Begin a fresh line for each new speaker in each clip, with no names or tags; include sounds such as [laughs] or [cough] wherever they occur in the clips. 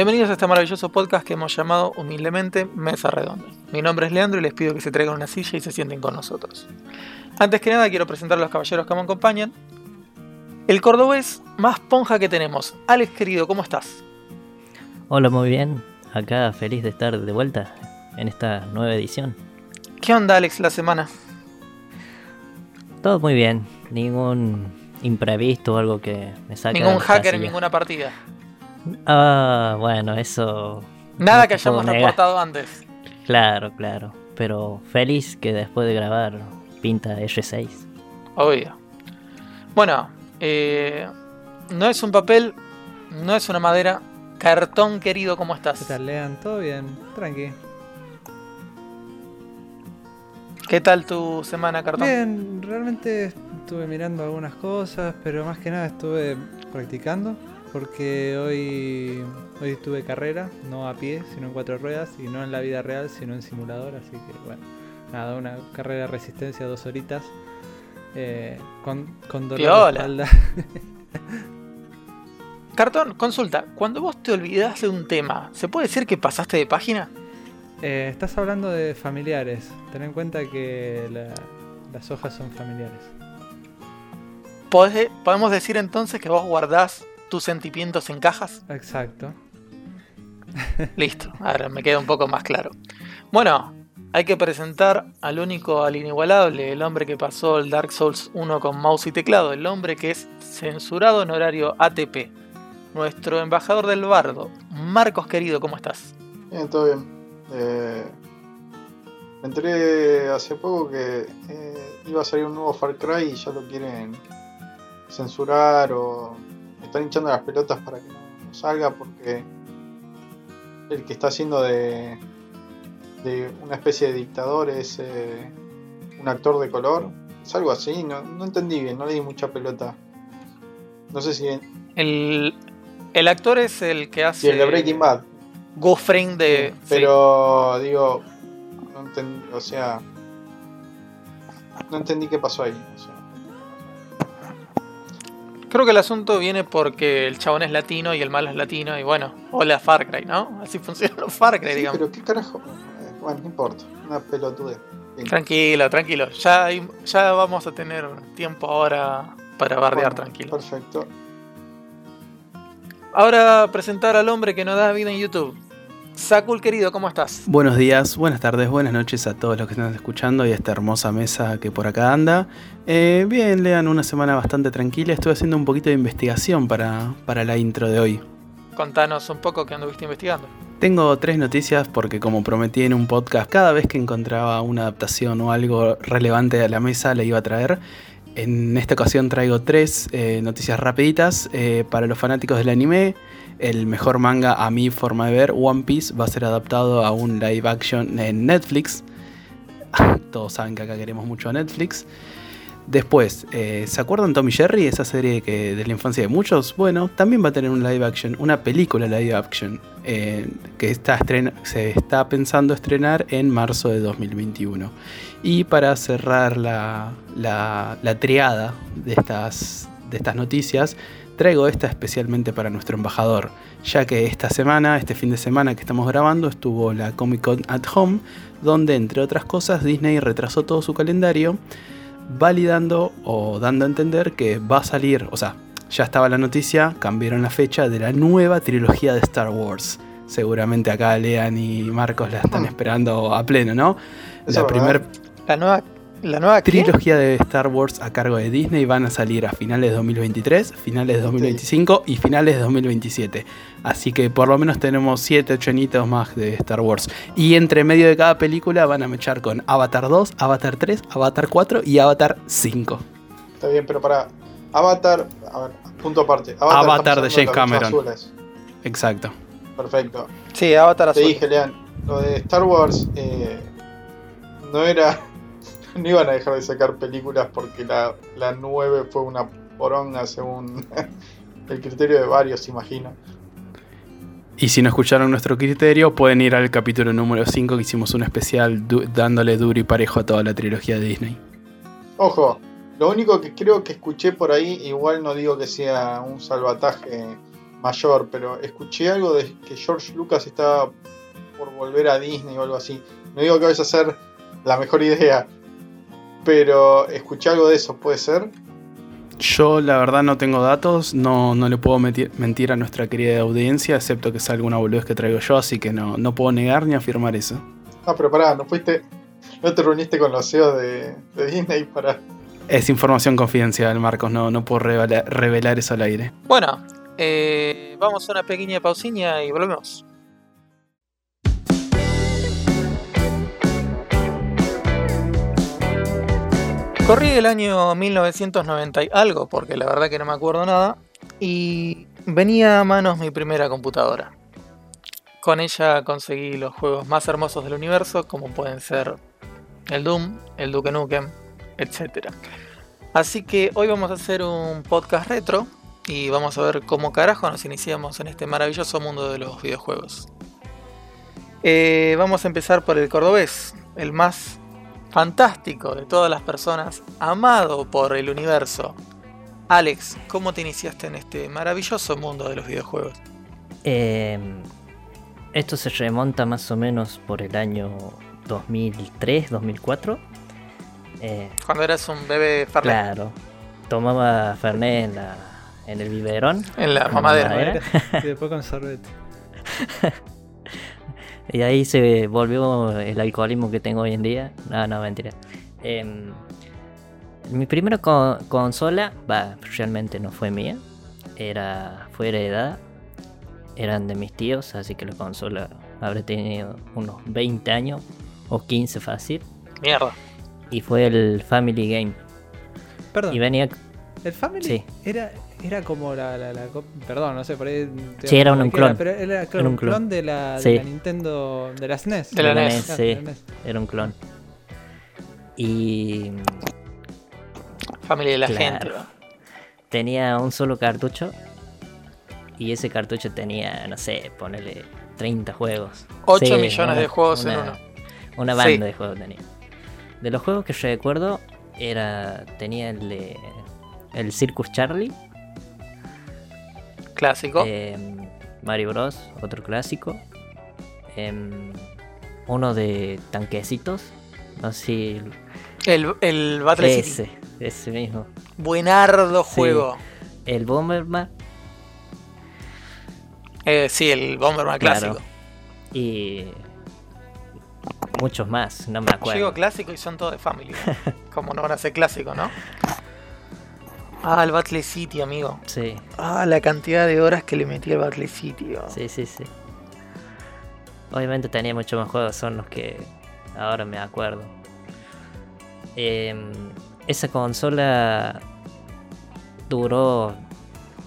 Bienvenidos a este maravilloso podcast que hemos llamado humildemente Mesa Redonda. Mi nombre es Leandro y les pido que se traigan una silla y se sienten con nosotros. Antes que nada quiero presentar a los caballeros que me acompañan. El cordobés más ponja que tenemos. Alex querido, ¿cómo estás?
Hola, muy bien. Acá feliz de estar de vuelta en esta nueva edición.
¿Qué onda Alex la semana?
Todo muy bien. Ningún imprevisto o algo que me saque.
Ningún hacker en ninguna partida.
Ah, bueno, eso.
Nada que hayamos reportado antes.
Claro, claro. Pero feliz que después de grabar pinta R6.
Obvio. Bueno, eh, no es un papel, no es una madera. Cartón querido, ¿cómo estás?
¿Qué tal, Lean? ¿Todo bien? Tranqui.
¿Qué tal tu semana, Cartón?
Bien, realmente estuve mirando algunas cosas, pero más que nada estuve practicando porque hoy, hoy tuve carrera, no a pie, sino en cuatro ruedas, y no en la vida real, sino en simulador, así que bueno, nada, una carrera de resistencia dos horitas, eh, con, con dolor de espalda. [laughs]
Cartón, consulta, cuando vos te olvidas de un tema, ¿se puede decir que pasaste de página?
Eh, estás hablando de familiares, ten en cuenta que las hojas son familiares.
¿Podemos decir entonces que vos guardás tus sentimientos en cajas.
Exacto. [laughs]
Listo, ahora me queda un poco más claro. Bueno, hay que presentar al único, al inigualable, el hombre que pasó el Dark Souls 1 con mouse y teclado, el hombre que es censurado en horario ATP, nuestro embajador del bardo. Marcos querido, ¿cómo estás?
Bien, todo bien. Eh, me enteré hace poco que eh, iba a salir un nuevo Far Cry y ya lo quieren censurar o están hinchando las pelotas para que no, salga porque el que está haciendo de, de una especie de dictador es eh, un actor de color. Es algo así, no, entendí bien, no le di mucha pelota. No sé si...
El, el actor es el que hace...
el de Breaking Bad.
Gofring de...
pero digo, no entendí, o sea... No entendí qué pasó ahí. O sea,
Creo que el asunto viene porque el chabón es latino y el malo es latino y bueno, hola Far Cry, ¿no? [laughs] Así funcionan los Far Cry, digamos.
Pero qué carajo. Eh, bueno, no importa, una pelotudez.
Tranquilo, tranquilo. Ya, ya vamos a tener tiempo ahora para bardear tranquilo.
Perfecto.
Ahora presentar al hombre que nos da vida en YouTube. Sakul querido, ¿cómo estás?
Buenos días, buenas tardes, buenas noches a todos los que están escuchando y a esta hermosa mesa que por acá anda. Eh, bien, lean una semana bastante tranquila. Estuve haciendo un poquito de investigación para, para la intro de hoy.
Contanos un poco qué anduviste investigando.
Tengo tres noticias porque como prometí en un podcast, cada vez que encontraba una adaptación o algo relevante a la mesa le iba a traer. En esta ocasión traigo tres eh, noticias rapiditas eh, para los fanáticos del anime el mejor manga a mi forma de ver, One Piece, va a ser adaptado a un live action en Netflix. [laughs] Todos saben que acá queremos mucho a Netflix. Después, eh, ¿se acuerdan Tommy Jerry? Esa serie que de la infancia de muchos. Bueno, también va a tener un live action, una película live action, eh, que está se está pensando estrenar en marzo de 2021. Y para cerrar la, la, la triada de estas, de estas noticias, Traigo esta especialmente para nuestro embajador, ya que esta semana, este fin de semana que estamos grabando, estuvo la Comic Con at Home, donde entre otras cosas Disney retrasó todo su calendario, validando o dando a entender que va a salir, o sea, ya estaba la noticia, cambiaron la fecha de la nueva trilogía de Star Wars. Seguramente acá Lean y Marcos la están esperando a pleno, ¿no?
La primera... La nueva la nueva
trilogía de Star Wars a cargo de Disney van a salir a finales de 2023, finales de 2025 y finales de 2027. Así que por lo menos tenemos 7, 8 añitos más de Star Wars. Y entre medio de cada película van a mechar con Avatar 2, Avatar 3, Avatar 4 y Avatar 5.
Está bien, pero para Avatar, a ver, punto aparte.
Avatar, de James Cameron. Exacto.
Perfecto.
Sí, Avatar azul.
Te dije, Lean, lo de Star Wars eh, no era [laughs] no iban a dejar de sacar películas porque la, la 9 fue una poronga según [laughs] el criterio de varios, imagino.
Y si no escucharon nuestro criterio, pueden ir al capítulo número 5 que hicimos un especial dándole duro y parejo a toda la trilogía de Disney.
Ojo, lo único que creo que escuché por ahí, igual no digo que sea un salvataje mayor, pero escuché algo de que George Lucas estaba por volver a Disney o algo así. No digo que vaya a ser la mejor idea, pero escuché algo de eso, ¿puede ser?
Yo la verdad no tengo datos, no, no le puedo mentir a nuestra querida audiencia, excepto que sea alguna boludez que traigo yo, así que no, no puedo negar ni afirmar eso.
Ah, pero pará, no fuiste. No te reuniste con los CEOs de, de Disney para.
Es información confidencial, Marcos, no, no puedo revela- revelar eso al aire.
Bueno, eh, vamos a una pequeña pausiña y volvemos. Corrí el año 1990 y algo, porque la verdad que no me acuerdo nada, y venía a manos mi primera computadora. Con ella conseguí los juegos más hermosos del universo, como pueden ser el Doom, el Duke Nukem, etc. Así que hoy vamos a hacer un podcast retro y vamos a ver cómo carajo nos iniciamos en este maravilloso mundo de los videojuegos. Eh, vamos a empezar por el cordobés, el más fantástico de todas las personas, amado por el universo. Alex, ¿cómo te iniciaste en este maravilloso mundo de los videojuegos?
Eh, esto se remonta más o menos por el año 2003, 2004. Eh,
Cuando eras un bebé Fernet
claro, tomaba Fernet en, la- en el biberón.
en la mamadera.
mamadera.
Y [laughs] después con sorbete. [laughs]
Y ahí se volvió el alcoholismo que tengo hoy en día. No, no, mentira. Em, mi primera co- consola, realmente no fue mía. Era, fue heredada. Eran de mis tíos, así que la consola habré tenido unos 20 años o 15 fácil.
Mierda.
Y fue el Family Game.
Perdón,
Y venía.
el Family
Sí.
era, era como la, la, la cop- Perdón, no sé, por ahí.
Sí, era un clon.
Pero era claro,
Era
un
un clon.
clon de la, de
Sí.
la Nintendo. de la SNES.
De la
de
NES,
Ah,
sí,
de la NES.
era un clon. Y
Familia de la
Claro.
gente. ¿no?
tenía un solo cartucho. Y ese cartucho tenía, no sé, ponerle 30 juegos.
8
Sí,
millones
una-
de juegos en uno.
Una
Sí.
banda de juegos tenía. De los juegos que recuerdo, era tenía el de el Circus Charlie,
Clásico.
em, Mario Bros, otro clásico, em, uno de tanquecitos, no sé si
el, el Battle City.
ese, ese mismo,
Buenardo
Sí.
juego.
el Bomberman
Eh, sí, el Bomberman
Claro.
clásico.
y muchos más, no me
Yo
acuerdo.
digo clásico y son todos de Family. [laughs] Como no van a ser clásicos, ¿no? Ah, el Battle City, amigo.
Sí,
Ah, la cantidad de horas que le metí al Battle City. oh.
sí, sí, sí. Obviamente tenía muchos más juegos, son los que ahora me acuerdo. Em, esa consola duró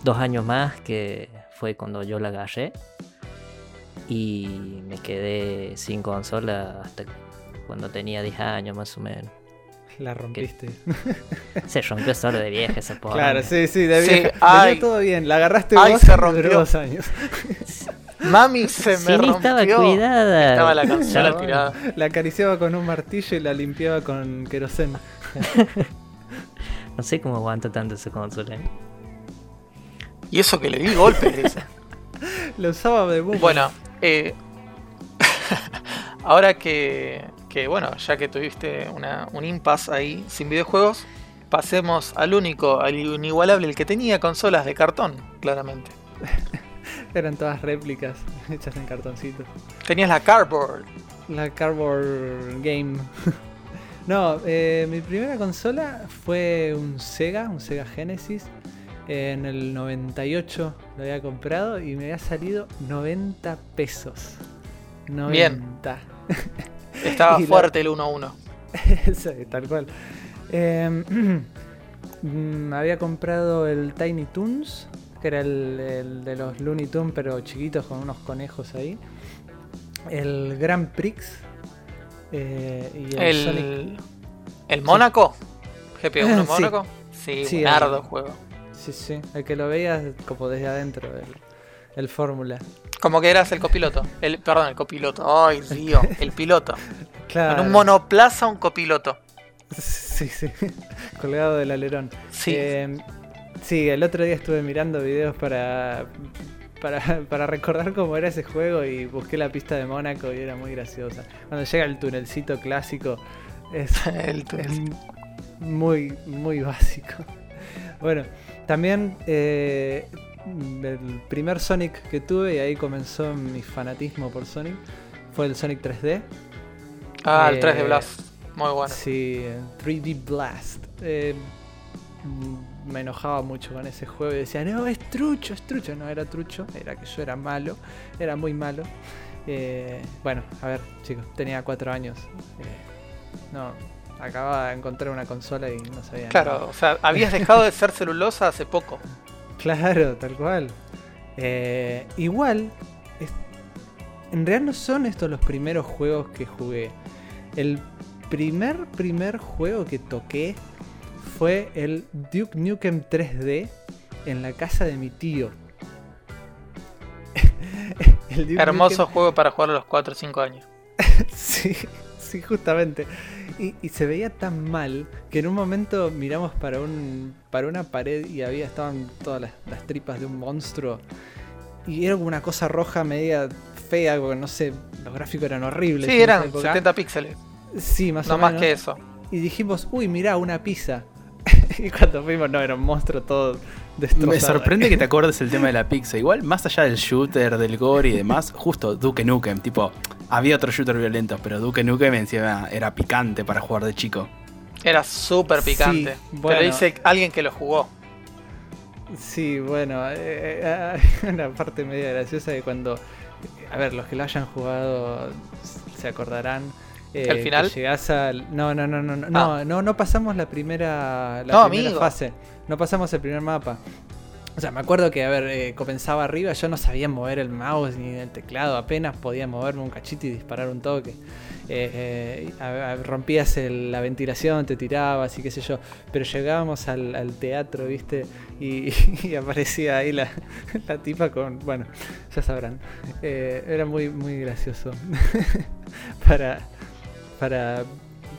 dos años más, que fue cuando yo la agarré. Y me quedé sin consola hasta cuando tenía 10 años más o menos.
La rompiste. [laughs]
Se rompió solo de vieja esa pobre.
Claro, sí, sí, de
Sí,
vieja.
ay.
Venía todo bien. La agarraste
Ay,
vos
se rompió.
dos años. [laughs]
Mami se
Si
me
ni
rompió.
estaba cuidada.
Estaba la consola
Chabón.
tirada. [laughs]
La acariciaba con un martillo y la limpiaba con queroseno.
No sé cómo aguanta tanto esa consola. ¿eh?
Y eso que le di golpes.
La usaba de boom.
Bueno, eh, ahora que, que, bueno, ya que tuviste una, un impasse ahí sin videojuegos, pasemos al único, al inigualable, el que tenía consolas de cartón, claramente. [laughs]
Eran todas réplicas [laughs] hechas en cartoncito.
Tenías la Cardboard.
La Cardboard Game. [laughs] no, eh, mi primera consola fue un Sega, un Sega Genesis. En el 98 lo había comprado y me había salido 90 pesos. 90.
Estaba [laughs]
la-
fuerte el 1-1.
Sí, [laughs] tal cual. Eh, [clears throat] mm, había comprado el Tiny Toons, que era el, el de los Looney Tunes, pero chiquitos con unos conejos ahí. El Grand Prix. eh, y el, Sonic.
El, el Mónaco. GP1 [laughs]
Sí.
Mónaco. Sí,
Sí,
buenardo
el-
juego.
Sí, sí, el que lo veías como desde adentro, el, el Fórmula.
Como que eras el copiloto. El, perdón, el copiloto. Ay, Dios. El piloto. [laughs]
Claro.
En un monoplaza, un copiloto.
Sí, sí, [laughs] colgado del alerón.
Sí.
Eh, sí, el otro día estuve mirando videos para, para, para recordar cómo era ese juego y busqué la pista de Mónaco y era muy graciosa. Cuando llega el tunelcito clásico es, [laughs]
El tunelcito.
muy, muy básico. Bueno, también eh, el primer Sonic que tuve y ahí comenzó mi fanatismo por Sonic fue el Sonic 3D.
Ah, el 3 de
Eh,
Blast. Muy bueno.
Sí, el 3D Blast. Eh, me enojaba mucho con ese juego y decía, no, es trucho, es trucho. No era trucho, era que yo era malo, era muy malo. Eh, bueno, a ver, chicos, tenía cuatro años. Eh, no, acababa de encontrar una consola y no sabía nada.
Claro, o sea, habías dejado de ser celulosa hace poco. [laughs] [laughs]
Claro, tal cual. Eh, igual, es- en realidad no son estos los primeros juegos que jugué. El primer, primer juego que toqué fue el Duke Nukem 3D en la casa de mi tío. [laughs]
Hermoso juego para jugar a los 4 o 5 años. [laughs]
Sí, sí, justamente. Y, y se veía tan mal que en un momento miramos para un para una pared y había estaban todas las, las tripas de un monstruo. Y era como una cosa roja media fea, porque no sé, los gráficos eran horribles.
Sí, eran
época.
70 píxeles.
Sí, más
No
o
más
menos.
que eso.
Y dijimos, uy, mirá, una pizza. [laughs] y cuando fuimos, no, era un monstruo todo
Me sorprende que te acuerdes el tema de la pizza. Igual, más allá del shooter, del gore y demás, justo Duke Nukem, tipo, había otros shooters violentos, pero Duke Nukem encima era picante para jugar de chico.
Era súper
Sí,
picante.
bueno.
Pero dice alguien que lo jugó.
Sí, bueno, eh, eh, una parte media graciosa de cuando, a ver, los que lo hayan jugado se acordarán. eh,
¿El final?
que llegás al, no, no, no, no, no,
Ah.
no, no, no pasamos la primera, la
No,
primera
amigo.
fase, no pasamos el primer mapa. O sea, me acuerdo que, a ver, eh, comenzaba arriba, yo no sabía mover el mouse ni el teclado, apenas podía moverme un cachito y disparar un toque. Eh, eh, rompías la ventilación, te tirabas y qué sé yo. Pero llegábamos al, teatro, ¿viste? Y, [laughs] y aparecía ahí la, [laughs] la tipa con. Bueno, ya sabrán. Eh, era muy, muy gracioso. [laughs] para, para,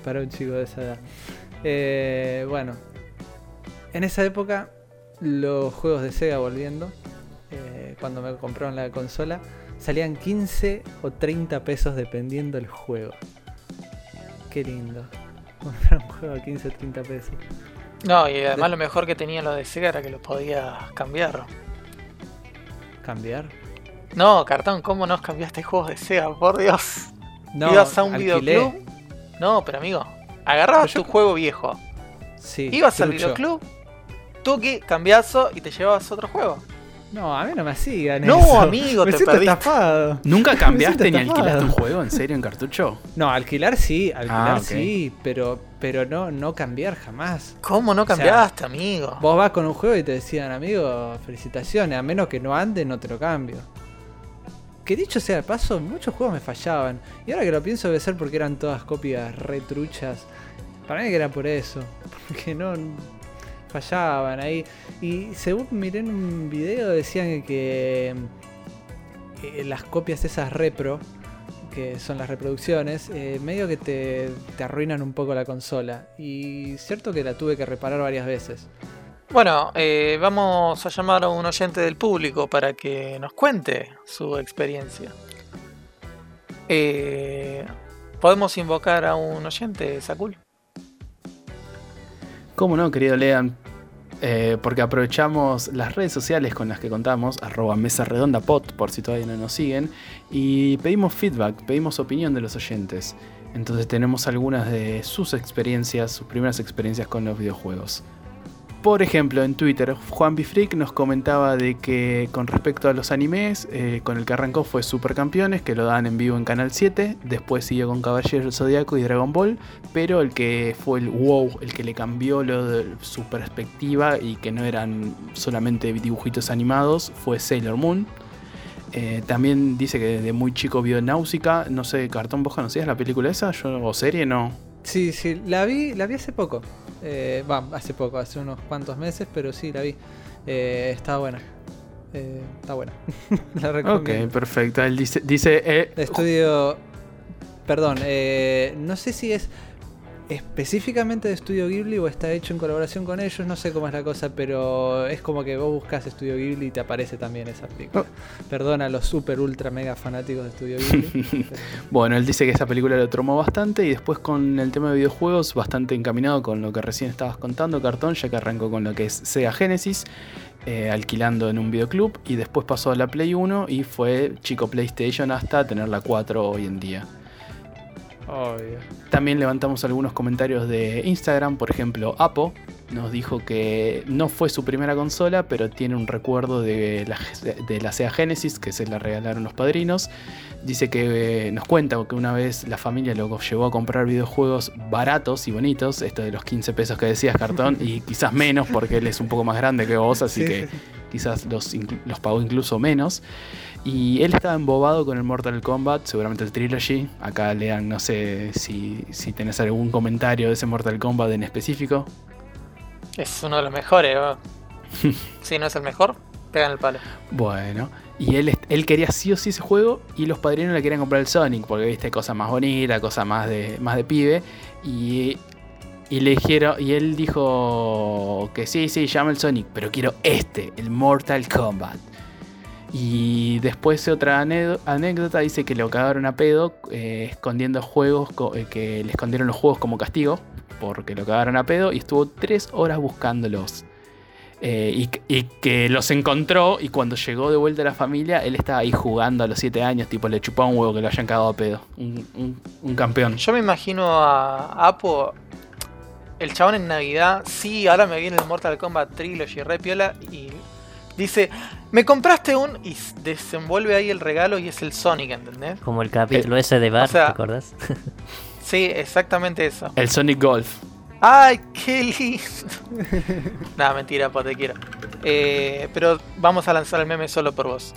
para un chico de esa edad. Bueno, en esa época, los juegos de Sega volviendo, eh, cuando me compraron la consola, salían 15 o 30 pesos dependiendo del juego. Qué lindo. [laughs] Comprar un juego a 15 o 30 pesos.
No, y además lo mejor que tenía lo de Sega era que lo podías cambiar.
¿Cambiar?
No, cartón, ¿cómo no cambiaste juegos de Sega? Por Dios.
No,
Ibas a un
alquilé.
videoclub. No, pero amigo, agarrabas
Pero yo-
tu juego viejo,
Sí,
ibas al
trucho.
videoclub, toque, cambiazo y te llevabas otro juego.
No, a mí no me sigan
No,
eso.
amigo, [laughs]
me
te
siento
perdiste.
estafado.
¿Nunca [laughs] cambiaste ni alquilaste un juego en serio en cartucho?
No, alquilar sí, alquilar
Ah,
sí, pero, pero no, no cambiar jamás.
¿Cómo no
O sea,
cambiaste, amigo?
Vos vas con un juego y te decían, amigo, felicitaciones, a menos que no ande, no te lo cambio. Que dicho sea de paso, muchos juegos me fallaban. Y ahora que lo pienso debe ser porque eran todas copias retruchas. Para mí que era por eso. [laughs] Porque no fallaban ahí. Y según miré en un video decían que eh, las copias esas repro, que son las reproducciones, eh, medio que te, te arruinan un poco la consola. Y cierto que la tuve que reparar varias veces.
Bueno, eh, vamos a llamar a un oyente del público para que nos cuente su experiencia. Eh, ¿Podemos invocar a un oyente, Sakul?
¿Cómo no, querido Lean? Eh, porque aprovechamos las redes sociales con las que contamos, arroba mesa redonda pod, por si todavía no nos siguen, y pedimos feedback, pedimos opinión de los oyentes. Entonces tenemos algunas de sus experiencias, sus primeras experiencias con los videojuegos. Por ejemplo, en Twitter, Juan Bifreak nos comentaba de que con respecto a los animes, eh, con el que arrancó fue Supercampeones, que lo dan en vivo en Canal 7, después siguió con Caballero del Zodiaco y Dragon Ball, pero el que fue el wow, el que le cambió su perspectiva y que no eran solamente dibujitos animados, fue Sailor Moon. Eh, también dice que desde muy chico vio Náusica, no sé, Cartón, ¿vos conocías la película esa? ¿O serie? No.
Sí, sí, la vi, la vi hace poco. Eh, Va, hace poco, hace unos cuantos meses, pero sí, la vi. Eh, está buena. Eh, está buena. [laughs] la
Ok,
recomiendo.
perfecto. Él dice, dice eh,
Estudio. Perdón, eh, no sé si es específicamente de Estudio Ghibli o está hecho en colaboración con ellos, no sé cómo es la cosa, pero es como que vos buscas Estudio Ghibli y te aparece también esa película. Perdona a los super ultra mega fanáticos de Estudio Ghibli. [laughs] pero-
Bueno, él dice que esa película lo tromó bastante y después con el tema de videojuegos bastante encaminado con lo que recién estabas contando, Cartón, ya que arrancó con lo que es Sega Genesis, eh, alquilando en un videoclub y después pasó a la Play 1 y fue chico PlayStation hasta tener la 4 hoy en día. También levantamos algunos comentarios de Instagram, por ejemplo, Apo nos dijo que no fue su primera consola, pero tiene un recuerdo de la, de la Sega Genesis que se la regalaron los padrinos. Dice que eh, nos cuenta que una vez la familia lo llevó a comprar videojuegos baratos y bonitos, esto de los 15 pesos que decías cartón, [laughs] y quizás menos porque él es un poco más grande que vos, así
Sí,
que quizás los, los pagó incluso menos. Y él estaba embobado con el Mortal Kombat, seguramente el Trilogy. Acá lean, no sé si, si tenés algún comentario de ese Mortal Kombat en específico.
Es uno de los mejores. [laughs] si no es el mejor, pegan el palo.
Bueno, y él, él quería sí o sí ese juego y los padrinos le querían comprar el Sonic porque viste cosa más bonita, cosa más de, más de pibe. Y, y le dijeron, y él dijo que sí, sí, llama el Sonic, pero quiero este, el Mortal Kombat. Y después otra anécdo- anécdota dice que lo cagaron a pedo eh, escondiendo juegos, eh, que le escondieron los juegos como castigo, porque lo cagaron a pedo y estuvo tres horas buscándolos. Eh, y, y que los encontró y cuando llegó de vuelta a la familia, él estaba ahí jugando a los 7 años, tipo le chupaba un huevo que lo hayan cagado a pedo. Un, un- un campeón.
Yo me imagino a Apo, el chabón en Navidad, sí, ahora me viene el Mortal Kombat Trilogy re piola y dice, me compraste un... y desenvuelve ahí el regalo y es el Sonic, ¿entendés?
Como el capítulo ese de Bar,
sea-
¿te acordás? [laughs]
Sí, exactamente eso.
El Sonic Golf.
¡Ay, qué lindo! [laughs] Nada, mentira, po, te quiero. Eh, pero vamos a lanzar el meme solo por vos.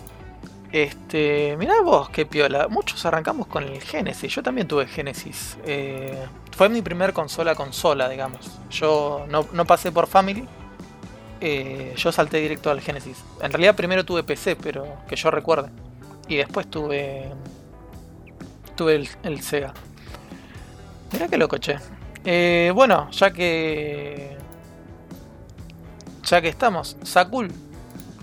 Este, mirá vos, qué piola. Muchos arrancamos con el Genesis. Yo también tuve Genesis. Eh, fue mi primer consola consola, digamos. Yo no, no pasé por Family. Eh, yo salté directo al Genesis. En realidad primero tuve PC, pero que yo recuerde. Y después tuve. Tuve el, el Sega. Mirá qué loco, che. Eh, bueno, ya que. Ya que estamos, Sakul,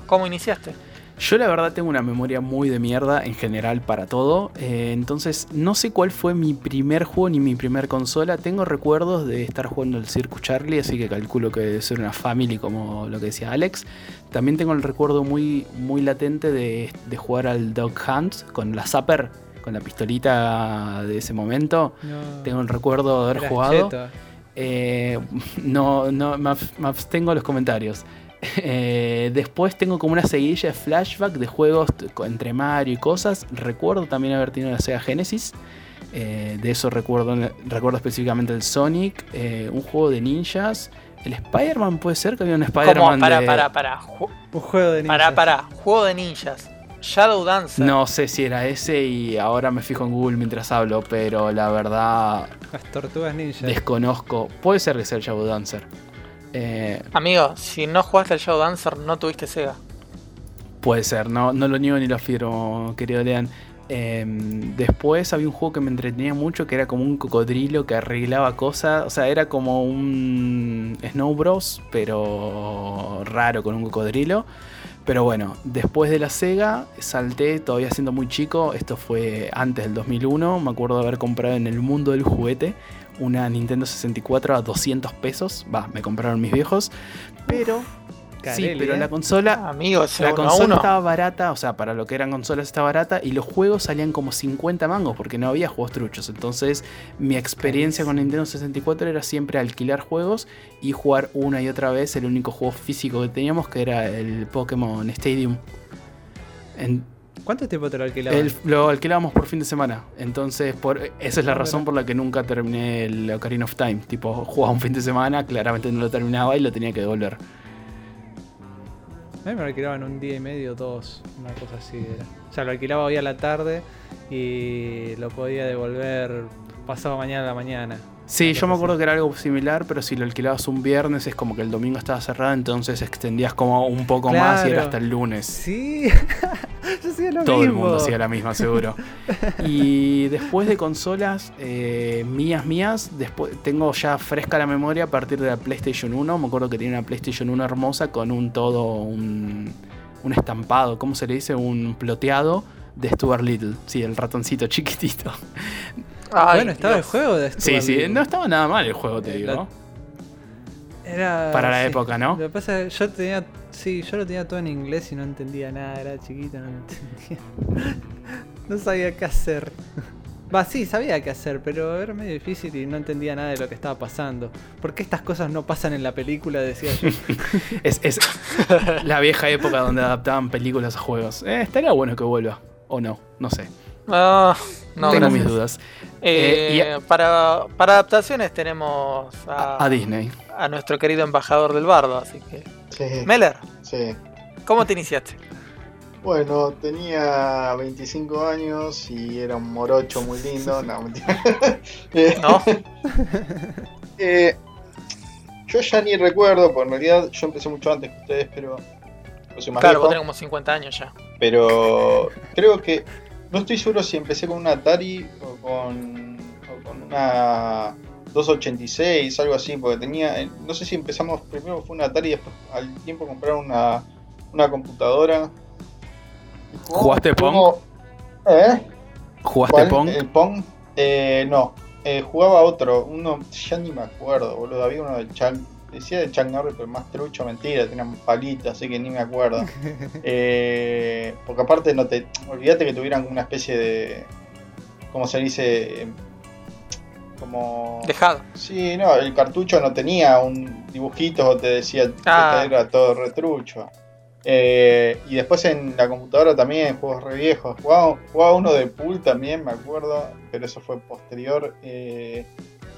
¿cómo iniciaste?
Yo la verdad tengo una memoria muy de mierda en general para todo. eh, entonces no sé cuál fue mi primer juego ni mi primer consola. Tengo recuerdos de estar jugando el Circus Charlie, así que calculo que debe ser una family como lo que decía Alex. También tengo el recuerdo muy, muy latente de, de jugar al Dog Hunt con la Zapper, con la pistolita de ese momento.
No.
Tengo el recuerdo de haber jugado. Eh, [laughs] no, no, me, ab- me abstengo de los comentarios. [laughs] Eh, después tengo como una seguidilla de flashback de juegos entre Mario y cosas. Recuerdo también haber tenido la Sega Genesis. Eh, de eso recuerdo, recuerdo específicamente el Sonic, eh, un juego de ninjas. El Spider-Man puede ser que había un. Spider-Man.
Para,
de-
para, para. Ju-
Un juego de ninjas.
Para, para. Juego de ninjas. Shadow Dancer.
No sé si era ese y ahora me fijo en Google mientras hablo, pero la verdad
Las tortugas ninjas.
desconozco. Puede ser que sea el Shadow Dancer. Eh,
Amigo, si no jugaste al Shadow Dancer, no tuviste Sega.
Puede ser, no, no lo niego ni lo afirmo, querido Lean. Eh, después había un juego que me entretenía mucho que era como un cocodrilo que arreglaba cosas. O sea, era como un Snow Bros, pero raro con un cocodrilo. Pero bueno, después de la Sega salté todavía siendo muy chico. Esto fue antes del 2001. Me acuerdo de haber comprado en el mundo del juguete una Nintendo 64 a 200 pesos. Va, me compraron mis viejos. Pero... sí, pero
¿eh?
la consola
Amigo, ese
la consola
uno.
estaba barata, o sea, para lo que eran consolas estaba barata y los juegos salían como 50 mangos porque no había juegos truchos. Entonces, mi experiencia con Nintendo 64 era siempre alquilar juegos y jugar una y otra vez el único juego físico que teníamos que era el Pokémon Stadium. En-
¿Cuánto tiempo te lo alquilaban?
el- lo alquilábamos por fin de semana. Entonces, por, esa es la
Ah,
razón por la que nunca terminé el Ocarina of Time. Tipo, jugaba un fin de semana, claramente no lo terminaba y lo tenía que devolver.
A mí me lo alquilaban un día y medio, dos, una cosa así. O sea, lo alquilaba hoy a la tarde y lo podía devolver pasado mañana a la mañana.
Sí, yo me acuerdo que era algo similar, pero si lo alquilabas un viernes es como que el domingo estaba cerrado, entonces extendías como un poco más y era hasta el lunes.
Sí, [laughs] yo hacía lo
Todo el mundo hacía la misma, seguro. [laughs] y después de consolas eh, mías, mías, después tengo ya fresca la memoria a partir de la PlayStation 1. Me acuerdo que tenía una PlayStation 1 hermosa con un todo, un, un estampado, ¿cómo se le dice? Un ploteado de Stuart Little. Sí, el ratoncito chiquitito.
Ay,
bueno, estaba
Dios.
el juego de
Sí, sí, no estaba nada mal el juego, te
Eh,
digo.
la- Era,
Para la
sí.
época, ¿no?
Lo que pasa es que yo tenía. Sí, yo lo tenía todo en inglés y no entendía nada. Era chiquito, no entendía. [laughs] no sabía qué hacer. Va, sí, sabía qué hacer, pero era medio difícil y no entendía nada de lo que estaba pasando. ¿Por qué estas cosas no pasan en la película? Decía yo. [laughs]
Es, es [laughs] la vieja época donde adaptaban películas a juegos. Eh, estaría bueno que vuelva. O no, no sé.
Ah, no,
Tengo
gracias.
mis dudas.
Eh,
Eh,
para, para adaptaciones tenemos a,
A, Disney.
a nuestro querido embajador del bardo, así que...
Sí,
Meller,
sí.
¿cómo te iniciaste?
Bueno, tenía 25 años y era un morocho muy lindo. [laughs] No, mentira. [laughs] Eh,
¿No? [laughs]
eh, yo ya ni recuerdo, porque en realidad yo empecé mucho antes que ustedes, pero. yo soy más
Claro, vos
viejo,
tenés como 50 años ya.
Pero creo que. No estoy seguro si empecé con una Atari o con, o con una 286, algo así, porque tenía. eh, No sé si empezamos primero fue una Atari y después al tiempo compraron una, una computadora.
¿Jugaste Pong?
¿Eh?
¿Jugaste
¿Cuál?
Pong?
¿El Pong? Eh, no. Eh, jugaba otro, uno, ya ni me acuerdo, boludo. Había uno de Chuck, decía de Chuck Norris, pero más trucho, mentira, tenía un palito, así que ni me acuerdo. [laughs] Eh, porque aparte, no te olvídate que tuvieran una especie de. ¿Cómo se dice? Como.
Dejado.
Sí, no, el cartucho no tenía un dibujito o te decía que
Ah.
era todo retrucho. Eh, y después en la computadora también, juegos re viejos. Jugaba, jugaba uno de pool también, me acuerdo, pero eso fue posterior. Eh,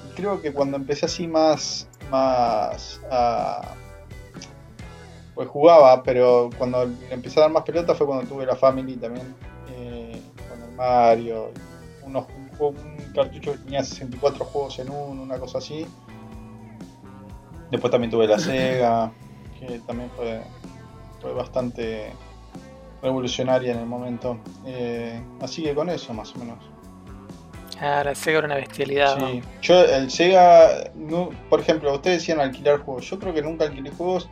y creo que cuando empecé así más, más a... Pues jugaba, pero cuando empecé a dar más pelota fue cuando tuve la Family también, eh, con el Mario. Unos, un, un cartucho que tenía 64 juegos en uno, una cosa así. Después también tuve la Sega, que también fue, fue bastante revolucionaria en el momento. Eh, así que con eso, más o menos.
Ahora, Sega era una bestialidad. ¿no?
Sí. Yo, el Sega, no- por ejemplo, ustedes decían alquilar juegos. Yo creo que nunca alquilé juegos,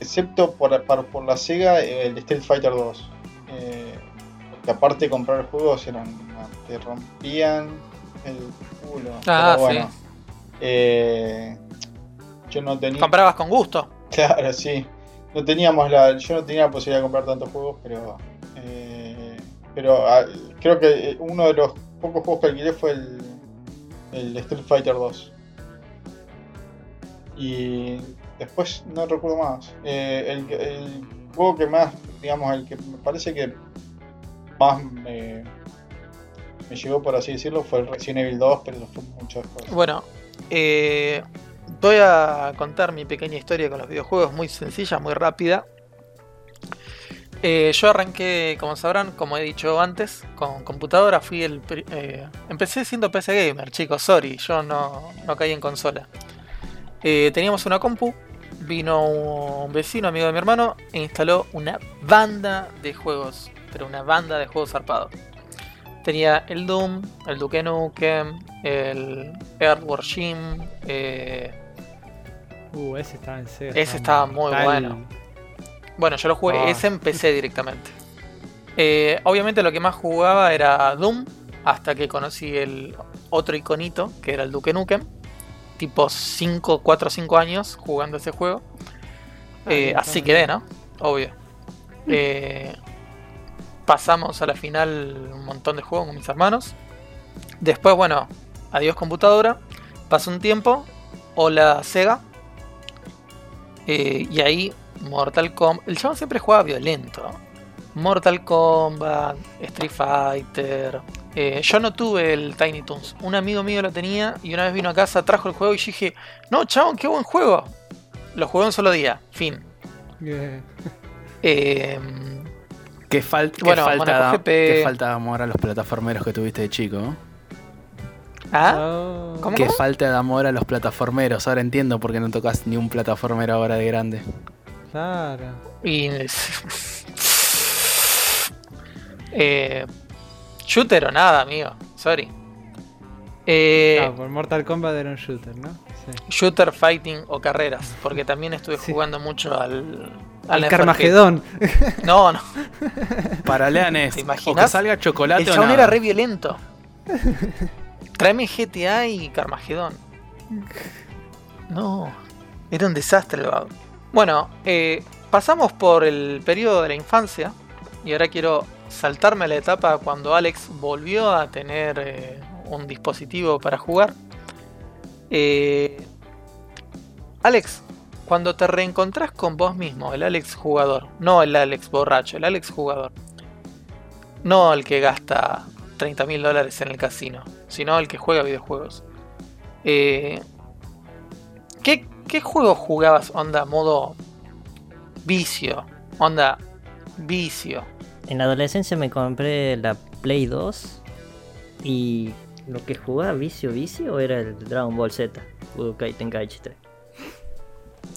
excepto por, por, por la Sega, eh, el Street Fighter 2. Eh, porque aparte de comprar juegos, eran te rompían el culo.
Ah,
Pero bueno, eh, yo no tenía.
Comprabas con gusto.
Claro, sí. No teníamos la, yo no tenía la posibilidad de comprar tantos juegos, pero eh, pero ah, creo que eh, uno de los pocos juegos que alquilé fue el, el Street Fighter 2. Y después no recuerdo más. Eh, el, juego que más, digamos, el que me parece que más me, me llegó, por así decirlo, fue el Resident Evil 2, pero eso fue mucho después.
Bueno, eh, voy a contar mi pequeña historia con los videojuegos, muy sencilla, muy rápida. Eh, yo arranqué, como sabrán, como he dicho antes, con computadora. Fui el, eh, empecé siendo PC gamer, chicos. Sorry, yo no, no caí en consola. Eh, teníamos una compu. Vino un vecino, amigo de mi hermano, e instaló una banda de juegos, pero una banda de juegos zarpados. Tenía el Doom, el Duke Nukem, el Earthworm Jim. eh,
Uh, ese estaba en Sega.
Ese estaba muy bueno. Bueno, yo lo jugué,
Ah.
ese empecé directamente. Eh, obviamente lo que más jugaba era Doom, hasta que conocí el otro iconito, que era el Duke Nukem. Tipo 5, 4 o 5 años jugando ese juego. Eh, así quedé. ¿no? Obvio. Eh, pasamos a la final un montón de juegos con mis hermanos. Después, bueno, adiós computadora. Pasó un tiempo. Hola Sega. Eh, y ahí Mortal Kombat. El chabón siempre jugaba violento. Mortal Kombat, Street Fighter. Eh, yo no tuve el Tiny Toons. Un amigo mío lo tenía y una vez vino a casa, trajo el juego y yo dije, no, chabón, qué buen juego. Lo jugué un solo día, fin.
Yeah.
Eh,
Qué, fal- qué
Bueno,
falta,
GP.
qué falta de amor a los plataformeros que tuviste de chico.
¿Ah?
Oh.
¿Cómo?
Qué falta de amor a los plataformeros. Ahora entiendo por qué no tocas ni un plataformero ahora de grande.
Claro.
Y. Eh, shooter o nada, amigo. Sorry. Eh,
Ah, por Mortal Kombat era un shooter, ¿no? Sí.
Shooter, fighting o carreras. Porque también estuve
Sí.
jugando mucho al.
Al Carmagedón.
No, no.
Paraleanes.
¿Te
O
imaginas?
que salga chocolate
El
o nada.
era re violento. Tráeme GTA y Carmagedón. No, era un desastre el vago. Bueno, eh, pasamos por el periodo de la infancia y ahora quiero saltarme a la etapa cuando Alex volvió a tener eh, un dispositivo para jugar. Eh, Alex, cuando te reencontrás con vos mismo, el Alex jugador, no el Alex borracho, el Alex jugador, no el que gasta 30 mil dólares en el casino, sino el que juega videojuegos. Eh, ¿qué, ¿Qué juego jugabas onda modo vicio? Onda vicio.
En la adolescencia me compré la Play 2 y lo que jugaba vicio vicio era el Dragon Ball Z, Budokai Tenkaichi 3.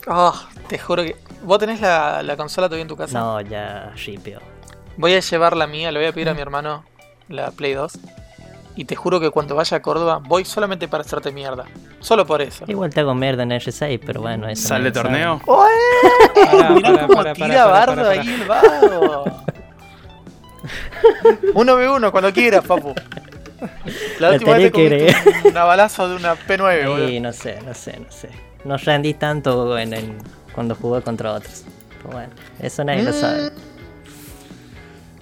Ah, te juro que... ¿Vos tenés la, la consola todavía en tu casa?
No, ya shipeo.
Voy a llevar la mía, le voy a pedir a mi [laughs] hermano la Play 2. Y te juro que cuando vaya a Córdoba voy solamente para hacerte mierda. Solo por eso.
Igual te hago mierda en R6, pero bueno, eso
¿Sale
no
torneo?
Pará,
Mirá cómo tira bardo ahí el vago. 1v1 cuando quieras, papu. La última vez te una balazo de una P9, boludo.
Sí, no sé, no sé, no sé. No rendí tanto en el, cuando jugué contra otros. Pero bueno, eso nadie lo sabe.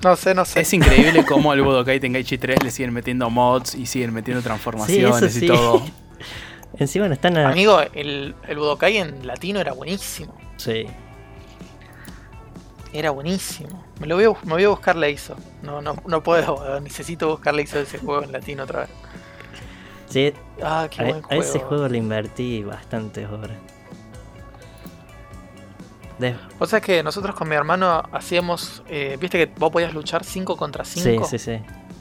No sé, no sé.
Es increíble cómo al Budokai Tenkaichi 3 le siguen metiendo mods y siguen metiendo transformaciones
sí.
y todo. [laughs]
Encima no están a...
Amigo, el, el Budokai en latino era buenísimo.
Sí.
Era buenísimo. Me lo voy a, me voy a buscar la ISO. No, no, no puedo, [laughs] necesito buscar la ISO de ese juego en latino otra vez.
Sí,
Ah, qué
a,
buen
a
juego.
ese juego le invertí bastantes horas. De-
O sea que nosotros con mi hermano hacíamos. eh, Viste que vos podías luchar 5 contra
Sí,
5.
sí, sí.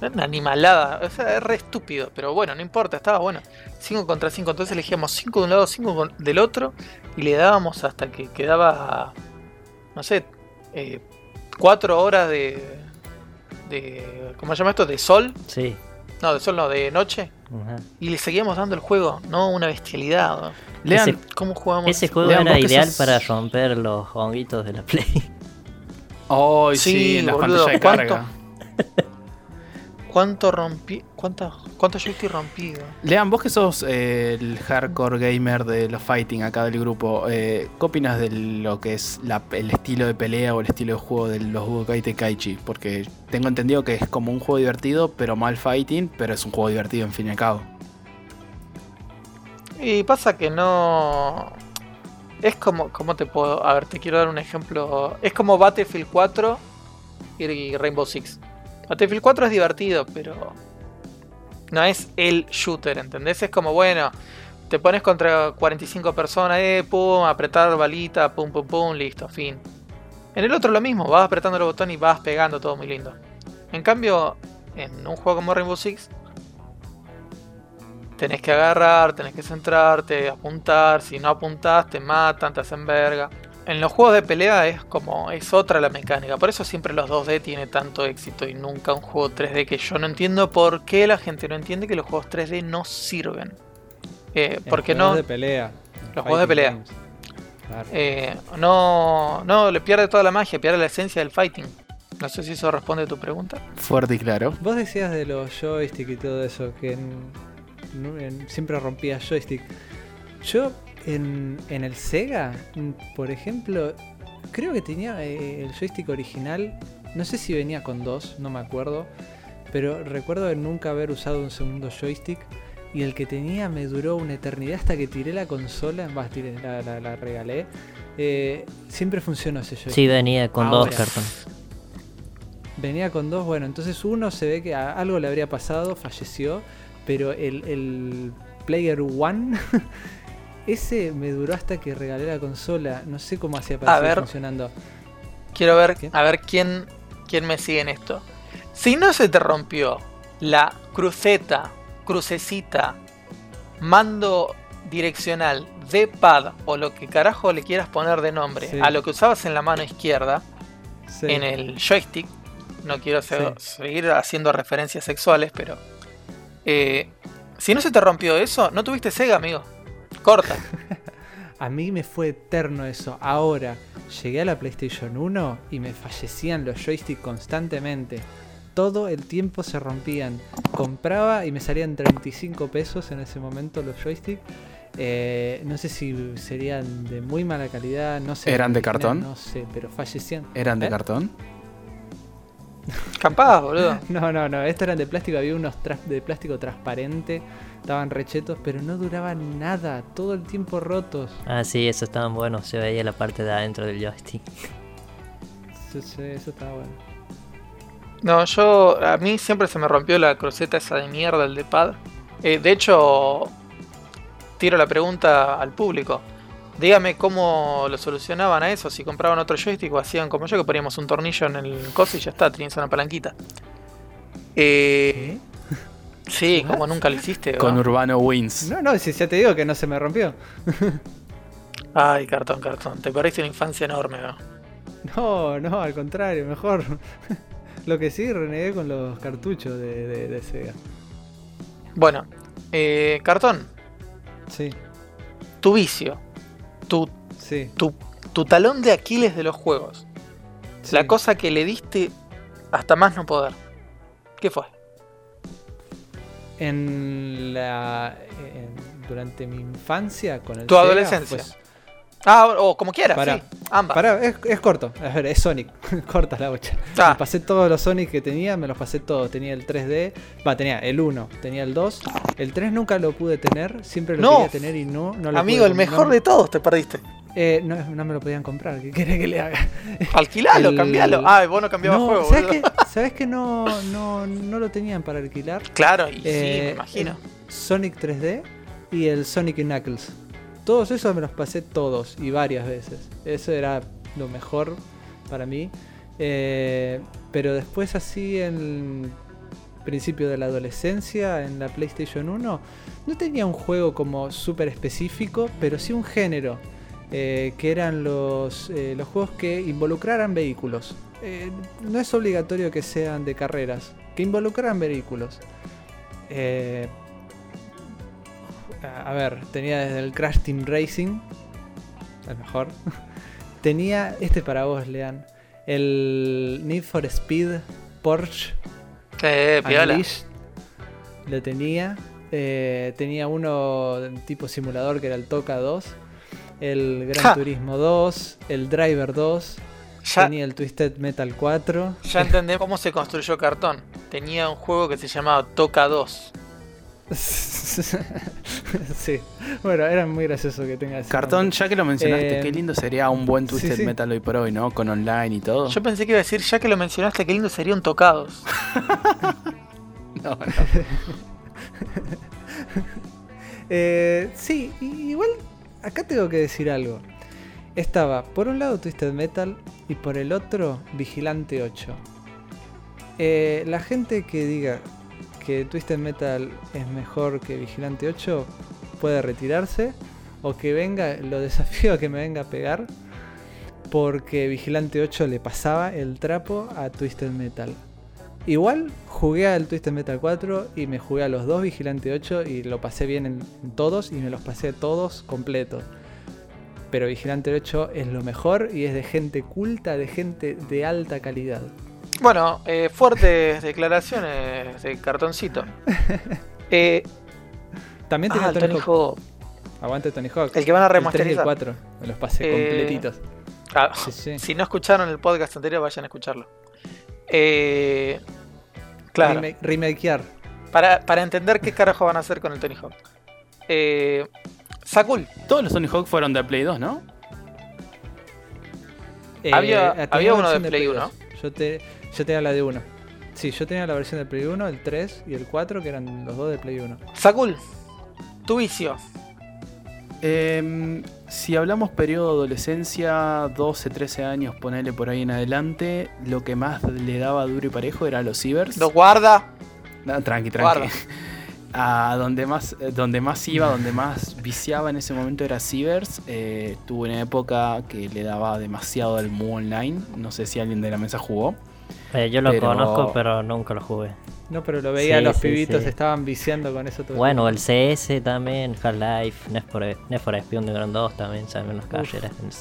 Era Una animalada. O sea, es re estúpido. Pero bueno, no importa, estaba bueno. 5 contra 5. Entonces elegíamos 5 de un lado, 5 del otro. Y le dábamos hasta que quedaba. No sé. 4 horas de. de. ¿Cómo se llama esto? De sol.
Sí.
No, de sol no, de noche.
Ajá.
Y le seguíamos dando el juego. No, una bestialidad. ¿no?
Lean,
Ese-
¿Cómo jugamos?
Ese juego
Lean,
era ideal
sos-
para romper los honguitos de la Play.
Ay, sí,
Sí,
en las
boludo,
pantallas de
¿cuánto?
carga.
¿Cuánto rompí? ¿Cuántos cuánto joystick rompido?
Lean, vos que sos eh, el hardcore gamer de los fighting acá del grupo, eh, ¿qué opinas de lo que es la- el estilo de pelea o el estilo de juego de los Budokai Tenkaichi? Porque tengo entendido que es como un juego divertido, pero mal fighting, pero es un juego divertido en fin y al cabo.
Y pasa que no. Es como. ¿Cómo te puedo.? A ver, te quiero dar un ejemplo. Es como Battlefield 4 y Rainbow Six. Battlefield 4 es divertido, pero. No es el shooter, ¿entendés? Es como, bueno. Te pones contra 45 personas, eh, pum, apretar balita, pum, pum, pum, listo, fin. En el otro lo mismo, vas apretando el botón y vas pegando, todo muy lindo. En cambio, en un juego como Rainbow Six, tenés que agarrar, tenés que centrarte, apuntar. Si no apuntás, te matan, te hacen verga. En los juegos de pelea es como, es otra la mecánica. Por eso siempre los 2D tiene tanto éxito y nunca un juego 3D que yo no entiendo por qué la gente no entiende que los juegos 3D no sirven. Eh,
En
¿Por qué
juegos
no?
de pelea.
Los juegos de pelea.
Claro.
Eh, no, no, le pierde toda la magia, pierde la esencia del fighting. No sé si eso responde a tu pregunta.
Fuerte y claro.
Vos decías de los joystick y todo eso, que en- no- en- siempre rompías joystick. Yo en, en el Sega, mm, por ejemplo, creo que tenía eh, el joystick original. No sé si venía con dos, no me acuerdo. Pero recuerdo de nunca haber usado un segundo joystick. Y el que tenía me duró una eternidad hasta que tiré la consola. Más, tiré, la, la- la regalé. Eh, siempre funcionó ese joystick.
Sí, venía con
Ahora.
dos cartones.
Venía con dos, bueno, entonces uno se ve que algo le habría pasado, falleció, pero el, el Player One, [laughs] ese me duró hasta que regalé la consola. No sé cómo hacía para
A
seguir
ver.
funcionando.
Quiero ver,
¿Qué?
a ver quién, quién me sigue en esto. Si no se te rompió la cruceta, crucecita, mando direccional de pad o lo que carajo le quieras poner de nombre
Sí.
a lo que usabas en la mano izquierda,
Sí.
en el joystick, no quiero
Sí.
seguir haciendo referencias sexuales, pero. eh, si no se te rompió eso, no tuviste Sega, amigo. Corta. [laughs]
A mí me fue eterno eso. Ahora, llegué a la PlayStation 1 y me fallecían los joysticks constantemente. Todo el tiempo se rompían. Compraba y me salían 35 pesos en ese momento los joysticks. Eh, no sé si serían de muy mala calidad, no sé.
¿Eran de
original,
cartón?
No sé, pero fallecían.
¿Eran de
¿Eh?
cartón?
Capaz, boludo. [laughs]
No, no, no, estos eran de plástico, había unos de plástico transparente, estaban rechetos, pero no duraban nada, todo el tiempo rotos.
Ah, sí, esos estaban buenos. Se veía la parte de adentro del joystick.
Sí, sí, eso estaba bueno.
No, yo. A mí siempre se me rompió la cruceta esa de mierda, el de pad. Eh, de hecho, tiro la pregunta al público. Dígame cómo lo solucionaban a eso, si compraban otro joystick o hacían como yo, que poníamos un tornillo en el coso y ya está, tenías una palanquita. Eh,
¿Qué?
Sí,
¿What?
como nunca lo hiciste.
Con
¿no?
Urbano Wins.
No, no, si ya te digo que no se me rompió.
Ay, cartón, cartón. Te perdiste una infancia enorme, ¿no?
No, no, al contrario, mejor. [laughs] Lo que sí, renegué con los cartuchos de, de, de Sega.
Bueno, eh, cartón,
Sí,
tu vicio, tu,
sí.
tu, tu talón de Aquiles de los juegos,
sí.
la cosa que le diste hasta más no poder. ¿Qué fue?
En la. en- durante mi infancia con el
Tu
Sega,
adolescencia.
pues,
Ah, o como quieras,
Pará.
sí. Ambas.
Es, es corto. A ver, es Sonic. [laughs] Corta la bocha.
Ah.
Me pasé todos los Sonic que tenía, me los pasé todos. Tenía el 3D, va, tenía el 1, tenía el 2. El 3 nunca lo pude tener, siempre lo
No.
quería tener y no, no lo
Amigo,
pude
el mejor de todos te perdiste.
Eh, no, no me lo podían comprar, ¿qué querés que le haga? [laughs]
Alquilalo,
El-
cambialo. Ah, vos no cambiabas
no,
juego,
¿sabes
boludo.
que, ¿Sabes que no, no, no lo tenían para alquilar?
Claro, y sí,
Eh,
me imagino.
Sonic 3D y el Sonic y Knuckles. Todos esos me los pasé todos y varias veces. Eso era lo mejor para mí. Eh, pero después así en principio de la adolescencia, en la PlayStation 1, no tenía un juego como súper específico, pero sí un género. Eh, que eran los, eh, los juegos que involucraran vehículos. Eh, no es obligatorio que sean de carreras, que involucraran vehículos. Eh, a ver, tenía desde el Crash Team Racing, el mejor. [laughs] tenía este para vos, Lean, el Need for Speed Porsche
Eh, piola.
Lo tenía. Tenía uno tipo simulador que era el Toca 2. El Gran
Ja.
Turismo 2. El Driver 2.
Ya,
Tenía el Twisted Metal 4.
ya entendés cómo se construyó cartón. Tenía un juego que se llamaba Toca 2. [laughs]
sí. Bueno, era muy gracioso que tenga ese
Cartón,
nombre.
ya que lo mencionaste,
Eh,
qué lindo sería un buen Twisted
sí.
Metal hoy por hoy, ¿no? Con online y todo.
Yo pensé que iba a decir, ya que lo mencionaste, qué lindo sería un Tocados. [laughs]
No, no. [laughs]
Eh, sí, y- igual acá tengo que decir algo. Estaba por un lado Twisted Metal y por el otro Vigilante 8. Eh, la gente que diga que Twisted Metal es mejor que Vigilante 8 puede retirarse o que venga, lo desafío a que me venga a pegar porque Vigilante 8 le pasaba el trapo a Twisted Metal. Igual jugué al Twisted Metal 4 y me jugué a los dos Vigilante 8 y lo pasé bien en, todos y me los pasé todos completos. Pero Vigilante 8 es lo mejor y es de gente culta, de gente de alta calidad.
Bueno, eh, fuertes declaraciones de cartoncito. [laughs] Eh,
También
ah,
tenía
el
Tony
Tony
Hawk.
Hawk.
Aguante Tony Hawk.
El que van a
El 3 y el
remasterizar.
4. Me los pasé
Eh,
completitos.
Ah,
Sí, sí.
Si no escucharon el podcast anterior, vayan a escucharlo. Eh, claro,
Remake- remakear.
para, para entender qué carajo van a hacer con el Tony Hawk. Eh, Sakul,
Todos los Tony Hawk fueron de Play 2, ¿no?
Había-
tenía
había uno de Play
2. Yo, te, yo tenía la de 1. Sí, yo tenía la versión de Play 1, el 3 y el 4, que eran los dos de Play 1.
Sakul, tu vicio.
Em, si hablamos periodo de adolescencia, 12, 13 años, ponele por ahí en adelante, lo que más le daba duro y parejo era los cibers.
Lo guarda.
No, tranqui,
Guarda.
tranqui. [laughs] A donde más, eh, donde más iba, donde más viciaba en ese momento era Cibers. Eh, tuve una época que le daba demasiado al Mu Online. No sé si alguien de la mesa jugó.
Eh, yo lo
Pero-
conozco, pero nunca lo jugué.
No, pero lo veía,
Sí,
los
sí,
pibitos
sí.
estaban viciando con eso todo.
Bueno, el CS también, Half-Life, Need for, Need for Speed Underground 2 también salen las carreras en.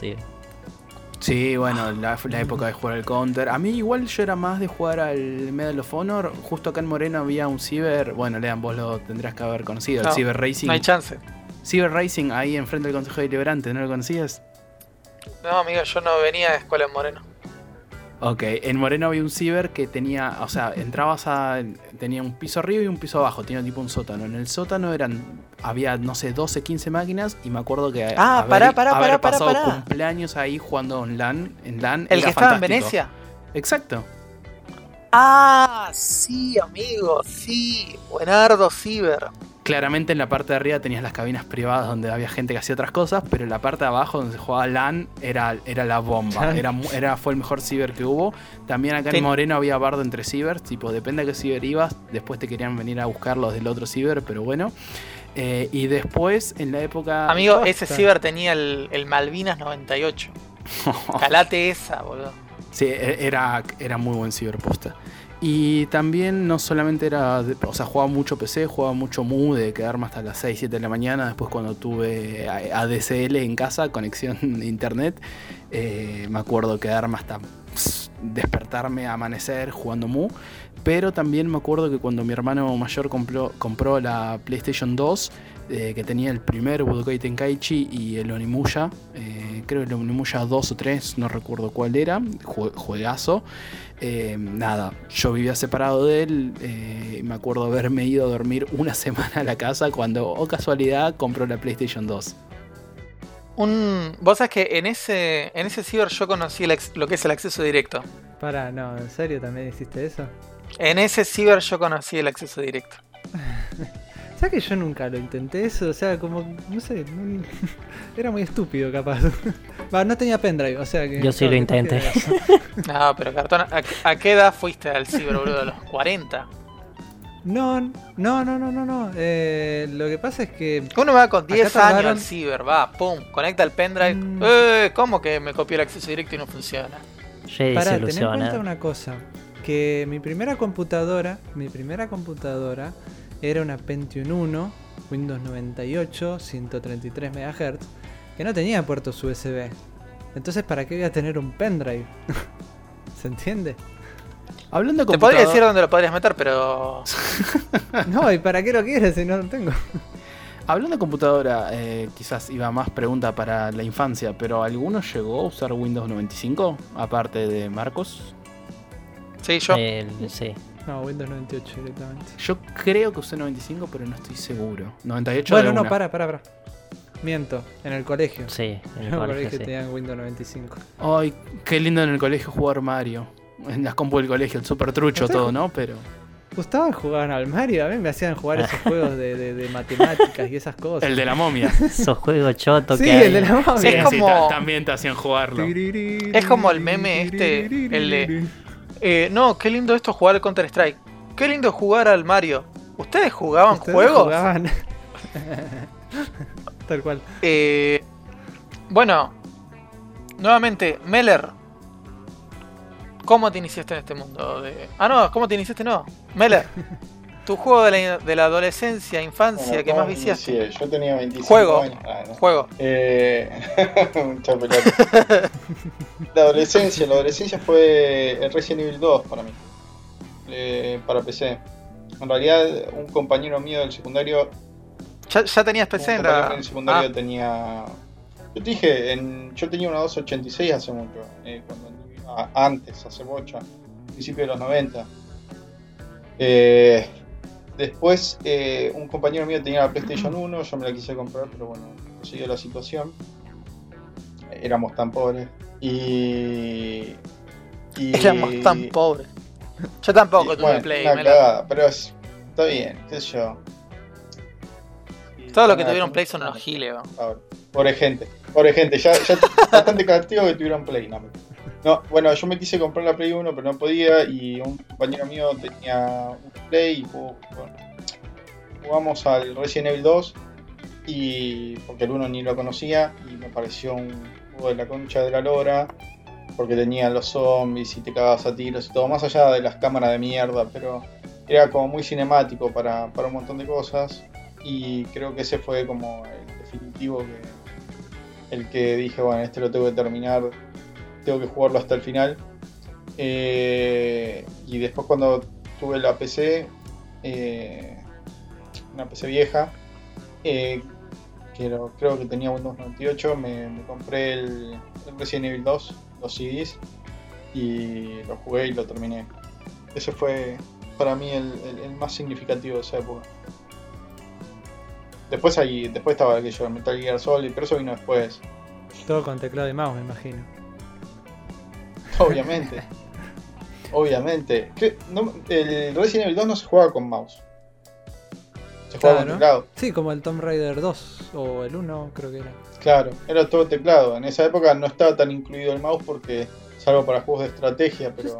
Sí, bueno, la, la época de jugar al Counter. A mí igual yo era más de jugar al Medal of Honor. Justo acá en Moreno había un ciber. Bueno, Lean, vos lo tendrás que haber conocido. El Cyber Racing.
No hay chance.
Cyber Racing ahí enfrente del Consejo Deliberante, ¿no lo conocías?
No, amigo, yo no venía de escuela en Moreno.
Ok, en Moreno había un ciber que tenía, o sea, entrabas a, tenía un piso arriba y un piso abajo, tenía tipo un sótano. En el sótano eran, había, no sé, 12, 15 máquinas y me acuerdo que
Ah,
haber,
pará, pará,
haber
pará,
pasado
pará.
cumpleaños ahí jugando en LAN, en LAN
¿El que estaba en. Venecia?
Exacto.
Ah, sí, amigo, sí. Buenardo Ciber.
Claramente en la parte de arriba tenías las cabinas privadas donde había gente que hacía otras cosas, pero en la parte de abajo donde se jugaba LAN era, era la bomba. [laughs] Era, era, fue el mejor ciber que hubo. También acá
Ten-
en Moreno había bardo entre cibers, tipo, depende a qué ciber ibas, después te querían venir a buscar los del otro ciber, pero bueno. Eh, y después, en la época...
Amigo, ese Ciber tenía el, el Malvinas 98. [laughs] Calate esa, boludo.
Sí, e- era, era muy buen ciberposta. Y también no solamente era, o sea, jugaba mucho PC, jugaba mucho MU de quedarme hasta las 6, 7 de la mañana. Después cuando tuve ADSL en casa, conexión [laughs] de internet, eh, me acuerdo quedarme hasta despertarme, amanecer jugando MU. Pero también me acuerdo que cuando mi hermano mayor compró, compró la PlayStation 2, eh, que tenía el primer Budokai Tenkaichi y el Onimusha, eh, creo el Onimusha 2 o 3, no recuerdo cuál era, jue- juegazo. Eh, nada, yo vivía separado de él, eh, me acuerdo haberme ido a dormir una [laughs] semana a la casa cuando, o casualidad, compró la PlayStation 2.
Un, Vos sabés que en ese, en ese Ciber yo conocí el ex- lo que es el acceso directo.
Para, no, ¿en serio también hiciste eso?
En ese Ciber yo conocí el acceso directo. [laughs]
¿Sabes que yo nunca lo intenté eso? O sea, como, no sé, no- [laughs] era muy estúpido capaz. [laughs] Va, no tenía pendrive, o sea que...
Yo sí lo intenté. [laughs]
No, pero cartón, ¿a, a qué edad fuiste al Ciber, boludo? ¿A los 40?
No, no, no, no, no, no. Eh, lo que pasa es que...
Uno va con 10
tardaron-
años al Ciber, va, pum, conecta el pendrive.
Mm.
Eh, ¿cómo que me copió el acceso directo y no funciona?
Para, ten en cuenta una cosa. Que mi primera computadora, mi primera computadora era una Pentium 1, Windows 98, 133 MHz, que no tenía puertos USB. Entonces, ¿para qué voy a tener un pendrive? [laughs] ¿Se entiende?
Hablando de
Te podría decir dónde lo podrías meter, pero. [laughs]
No, ¿y para qué lo quieres si no lo tengo? [laughs]
Hablando de computadora, eh, quizás iba más pregunta para la infancia, pero ¿alguno llegó a usar Windows 95? Aparte de Marcos.
Sí, yo.
El- sí.
No, Windows 98 directamente.
Yo creo que usé 95, pero no estoy seguro. 98
Bueno,
de
no, para, para, para. Miento, en el colegio.
Sí, en el [laughs] colegio,
colegio
sí.
tenían Windows 95.
Ay, qué lindo en el colegio jugar Mario. En las compu del colegio, el super trucho todo, ¿no? Pero.
Gustaban jugar al Mario, a mí me hacían jugar esos [laughs] juegos de, de- de matemáticas y esas cosas.
El de la momia. [laughs]
Esos juegos chotos
Sí,
que hay.
el de la momia.
Sí,
Es
sí,
como-
ta- también te hacían jugarlo.
Es como el meme este, el de- Eh, no, qué lindo esto jugar al Counter Strike. Qué lindo jugar al Mario. ¿Ustedes jugaban
¿Ustedes
juegos?
jugaban? [laughs] Tal cual.
Eh, bueno, nuevamente, Meller. ¿Cómo te iniciaste en este mundo? De... Ah, no, ¿cómo te iniciaste? No. Meller, [laughs] tu juego de la, de la adolescencia, infancia,
Bueno,
que
¿cómo
más viciaste.
Yo tenía 25
Juego.
años. Ah, no.
Juego.
Eh. [laughs] [laughs] La adolescencia, la adolescencia fue el Resident Evil 2 para mí. Eh, para PC. En realidad, un compañero mío del secundario.
Ya, ya tenías PC en la.
mío del secundario
Ah,
tenía. Yo te dije, en- yo tenía una 286 hace mucho. eh, cuando iba antes, hace mucho. Principio de los 90. Eh, después, eh, un compañero mío tenía la PlayStation 1. Yo me la quise comprar, pero bueno, no siguió la situación. Éramos tan pobres. Y. y
éramos tan pobres. Yo tampoco
y,
tuve
bueno,
Play.
una cagada, pero es, está bien, qué sé yo.
Todos los que tuvieron Play son unos giles.
pobre gente, pobre gente, ya, ya [laughs] bastante castigo que tuvieron Play. No, No, bueno, yo me quise comprar la Play 1, pero no podía. Y un compañero mío tenía un Play y jugó- jugamos al Resident Evil 2. Y porque el 1 ni lo conocía, y me pareció un juego de la concha de la lora. porque tenían los zombies y te cagabas a tiros y todo, más allá de las cámaras de mierda, pero era como muy cinemático para, para un montón de cosas y creo que ese fue como el definitivo que el que dije, bueno, este lo tengo que terminar, tengo que jugarlo hasta el final. Eh, y después cuando tuve la PC, eh, una PC vieja, eh, que creo que tenía Windows 98, me, compré el, Resident Evil 2, los CDs, y lo jugué y lo terminé. Ese fue para mí el, más significativo de esa época. Después ahí, después estaba aquello Metal Gear Solid, pero eso vino después,
Todo con teclado y mouse, me imagino.
Obviamente. obviamente. El Resident Evil 2 no se jugaba con mouse. Se jugaba con
Claro.
teclado.
Sí, como el Tomb Raider 2 o el 1, creo que era.
Claro, era todo teclado. En esa época no estaba tan incluido el mouse porque, salvo para juegos de estrategia, pero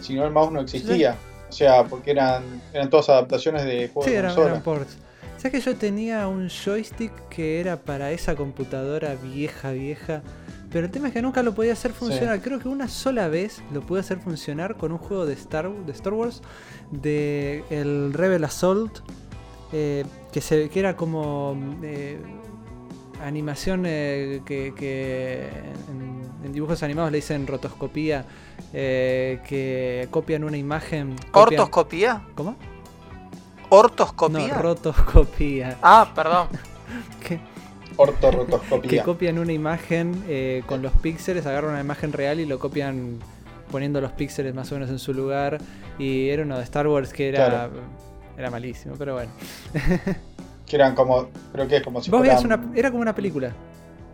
si no el mouse no existía. O sea, porque eran, eran todas adaptaciones de juegos
Sí,
de
eran, eran ports. ¿Sabes que yo tenía un joystick que era para esa computadora vieja, vieja? Pero el tema es que nunca lo podía hacer funcionar. Creo que una sola vez lo pude hacer funcionar con un juego de Star, de Star Wars, de el Rebel Assault, eh, que, se, que era como eh, animación eh, que, que en, en dibujos animados le dicen rotoscopía, eh, que copian una imagen. copian-
¿Ortoscopía?
¿Cómo?
¿Ortoscopía?
No, rotoscopía.
ah, perdón. [laughs]
Que, que
Ortorotoscopía.
copian una imagen eh, con los píxeles, agarran una imagen real y lo copian poniendo los píxeles más o menos en su lugar. Y era uno de Star Wars que era,
Claro.
era malísimo, pero bueno. [laughs]
Que eran como, creo que es como si
Vos veías
fueran-
una, era como una película.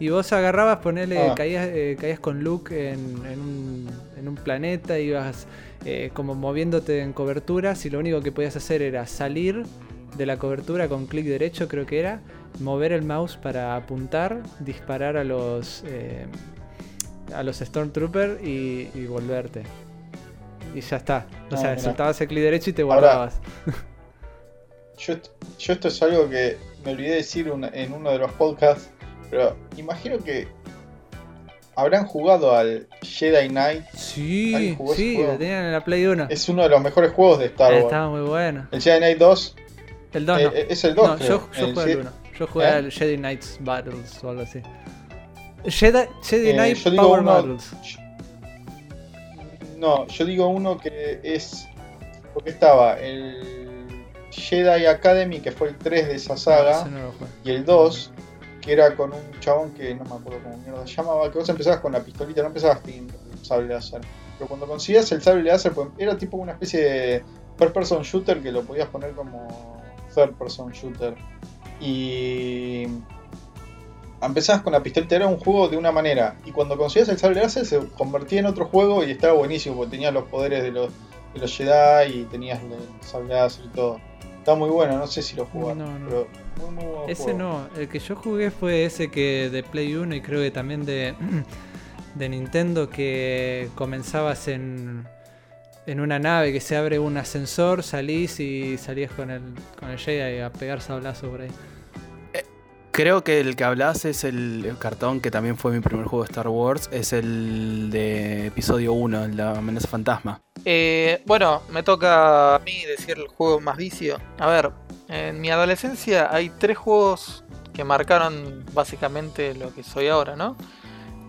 Y vos agarrabas, ponele,
Ah.
caías, eh, caías con Luke en, en un, en un planeta, ibas eh, como moviéndote en coberturas y lo único que podías hacer era salir de la cobertura con clic derecho, creo que era, mover el mouse para apuntar, disparar a los eh, a los Stormtroopers y, y volverte. Y ya está. O
Ah,
sea,
mirá.
soltabas el clic derecho y te
Ahora-
guardabas. [laughs]
Yo, est- yo esto es algo que me olvidé decir en uno de los podcasts, pero imagino que habrán jugado al Jedi Knight.
Sí,
¿Alguien jugó ese
sí,
juego?
lo tenían en la Play 1.
Es uno de los mejores juegos de Star Wars.
Estaba muy bueno.
El Jedi Knight 2
El 2
eh,
no.
eh, es el 2,
No,
creo.
yo, yo
El Je-
al 1. Yo jugué
¿Eh?
al Jedi Knights Battles o algo así. Jedi, Jedi
Eh,
Knight Power
uno-
Battles.
No, yo digo uno que es. Porque estaba el Jedi Academy, que fue el 3 de esa saga,
no
y el 2, que era con un chabón que no me acuerdo cómo mierda se llamaba, que vos empezabas con la pistolita, no empezabas teniendo el sable láser. Pero cuando conseguías el sable láser, pues, era tipo una especie de first person shooter que lo podías poner como third person shooter. Y empezabas con la pistolita, era un juego de una manera. Y cuando conseguías el sable láser se convertía en otro juego y estaba buenísimo, porque tenías los poderes de los, de los Jedi y tenías el sable láser y todo. Estaba muy bueno, no sé si lo jugaron,
No, no.
pero muy, muy buen
Ese
juego.
no, el que yo jugué fue ese que de Play 1 y creo que también de, [clears throat] de Nintendo que comenzabas en, en una nave que se abre un ascensor, salís y salías con el, con el Jedi a pegar sablazo por ahí.
Creo que el que hablas es el, el cartón que también fue mi primer juego de Star Wars. Es el de episodio 1, el de la amenaza fantasma.
Eh, bueno, me toca a mí decir el juego más vicio. A ver, en mi adolescencia hay tres juegos que marcaron básicamente lo que soy ahora, ¿no?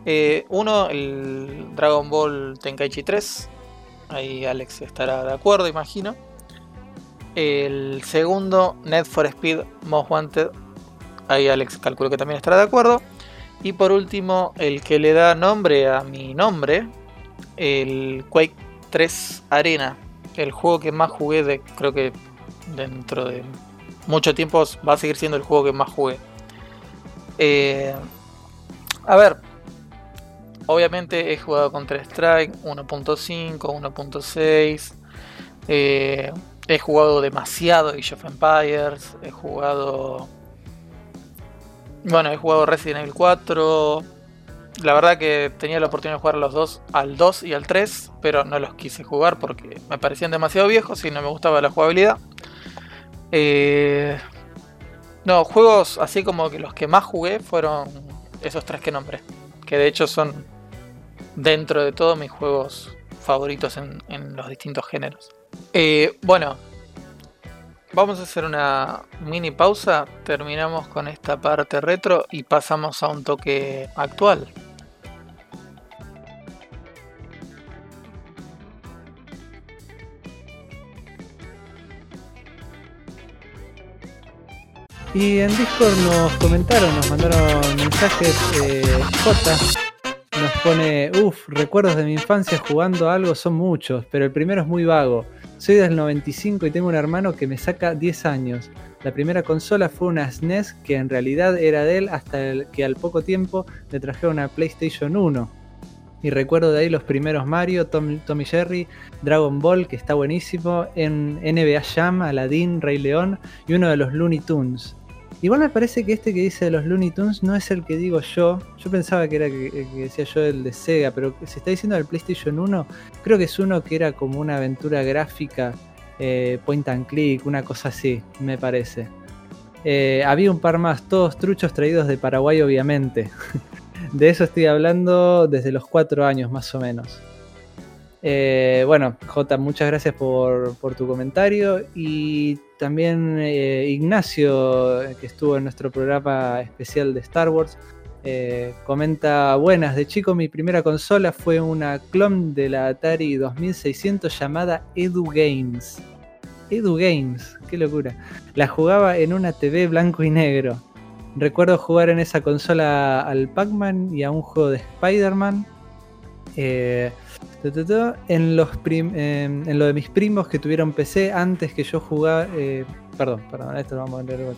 Eh, uno, el Dragon Ball Tenkaichi 3. Ahí Alex estará de acuerdo, imagino. El segundo, Need for Speed Most Wanted. Ahí Alex calculo que también estará de acuerdo. Y por último, el que le da nombre a mi nombre, el Quake 3 Arena. El juego que más jugué de, creo que dentro de mucho tiempo va a seguir siendo el juego que más jugué. Eh, a ver, obviamente he jugado Counter Strike 1.5, 1.6. eh, he jugado demasiado Age of Empires. He jugado. Bueno, he jugado Resident Evil 4. La verdad que tenía la oportunidad de jugar los dos, al 2 y al 3, pero no los quise jugar porque me parecían demasiado viejos y no me gustaba la jugabilidad. Eh, no, juegos así como que los que más jugué fueron esos tres que nombré, que de hecho son dentro de todos mis juegos favoritos en, los distintos géneros. Eh, bueno, vamos a hacer una mini pausa, terminamos con esta parte retro y pasamos a un toque actual.
Y en Discord nos comentaron, nos mandaron mensajes. Eh, J nos pone, uff, recuerdos de mi infancia jugando a algo son muchos, pero el primero es muy vago. Soy del 95 y tengo un hermano que me saca 10 años. La primera consola fue una SNES que en realidad era de él hasta que al poco tiempo le trajeron una PlayStation 1. Y recuerdo de ahí los primeros Mario, Tom, Tommy Jerry, Dragon Ball, que está buenísimo, en NBA Jam, Aladdin, Rey León y uno de los Looney Tunes. Igual me parece que este que dice de los Looney Tunes no es el que digo yo. Yo pensaba que era que, que decía yo el de Sega, pero se está diciendo del PlayStation 1. Creo que es uno que era como una aventura gráfica, eh, point and click, una cosa así, me parece. Eh, había un par más, todos truchos traídos de Paraguay, obviamente. [laughs] de eso estoy hablando desde los 4 años más o menos. Eh, bueno, J, muchas gracias por tu comentario. Y también eh, Ignacio, que estuvo en nuestro programa especial de Star Wars, eh, comenta, buenas, de chico mi primera consola fue una clon de la Atari 2600 llamada Edu Games. Edu Games, qué locura. La jugaba en una TV blanco y negro. Recuerdo jugar en esa consola al Pac-Man y a un juego de Spider-Man. Eh, en, los en lo de mis primos que tuvieron PC antes que yo jugaba. eh, perdón, perdón, esto lo vamos a leer.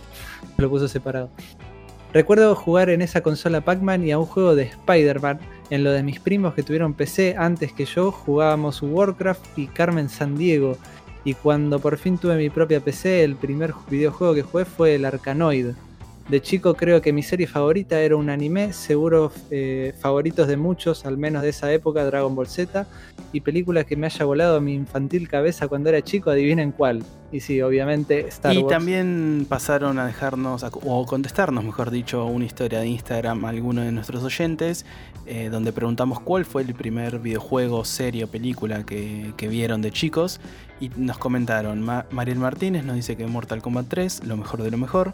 Lo puso separado. Recuerdo jugar en esa consola Pac-Man y a un juego de Spider-Man. En lo de mis primos que tuvieron PC antes que yo jugábamos Warcraft y Carmen San Diego. Y cuando por fin tuve mi propia PC, el primer videojuego que jugué fue el Arkanoid. De chico creo que mi serie favorita era un anime, seguro eh, favoritos de muchos, al menos de esa época, Dragon Ball Z, y películas que me haya volado a mi infantil cabeza cuando era chico, adivinen cuál. Y sí, obviamente Star
y
Wars.
también pasaron a dejarnos, a- o contestarnos, mejor dicho, una historia de Instagram a alguno de nuestros oyentes, eh, donde preguntamos cuál fue el primer videojuego, serie o película que, que vieron de chicos. Y nos comentaron, Ma- Mariel Martínez nos dice que Mortal Kombat 3, lo mejor de lo mejor.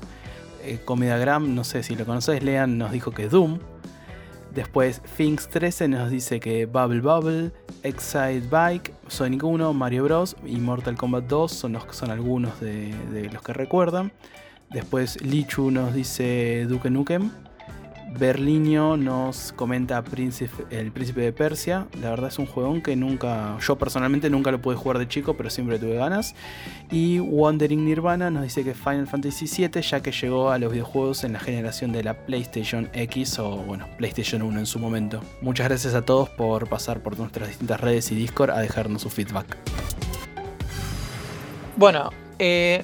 Eh, Comedagram, no sé si lo conocéis, Lean nos dijo que Doom. Después Finks 13 nos dice que Bubble Bubble, Excite Bike, Sonic 1, Mario Bros. y Mortal Kombat 2 son, los, son algunos de, de los que recuerdan. Después Lichu nos dice Duke Nukem. Berlinio nos comenta El Príncipe de Persia. La verdad es un juegón que nunca, yo personalmente nunca lo pude jugar de chico, pero siempre tuve ganas. Y Wandering Nirvana nos dice que Final Fantasy VII, ya que llegó a los videojuegos en la generación de la PlayStation X o bueno, PlayStation 1 en su momento. Muchas gracias a todos por pasar por nuestras distintas redes y Discord a dejarnos su feedback.
Bueno, eh,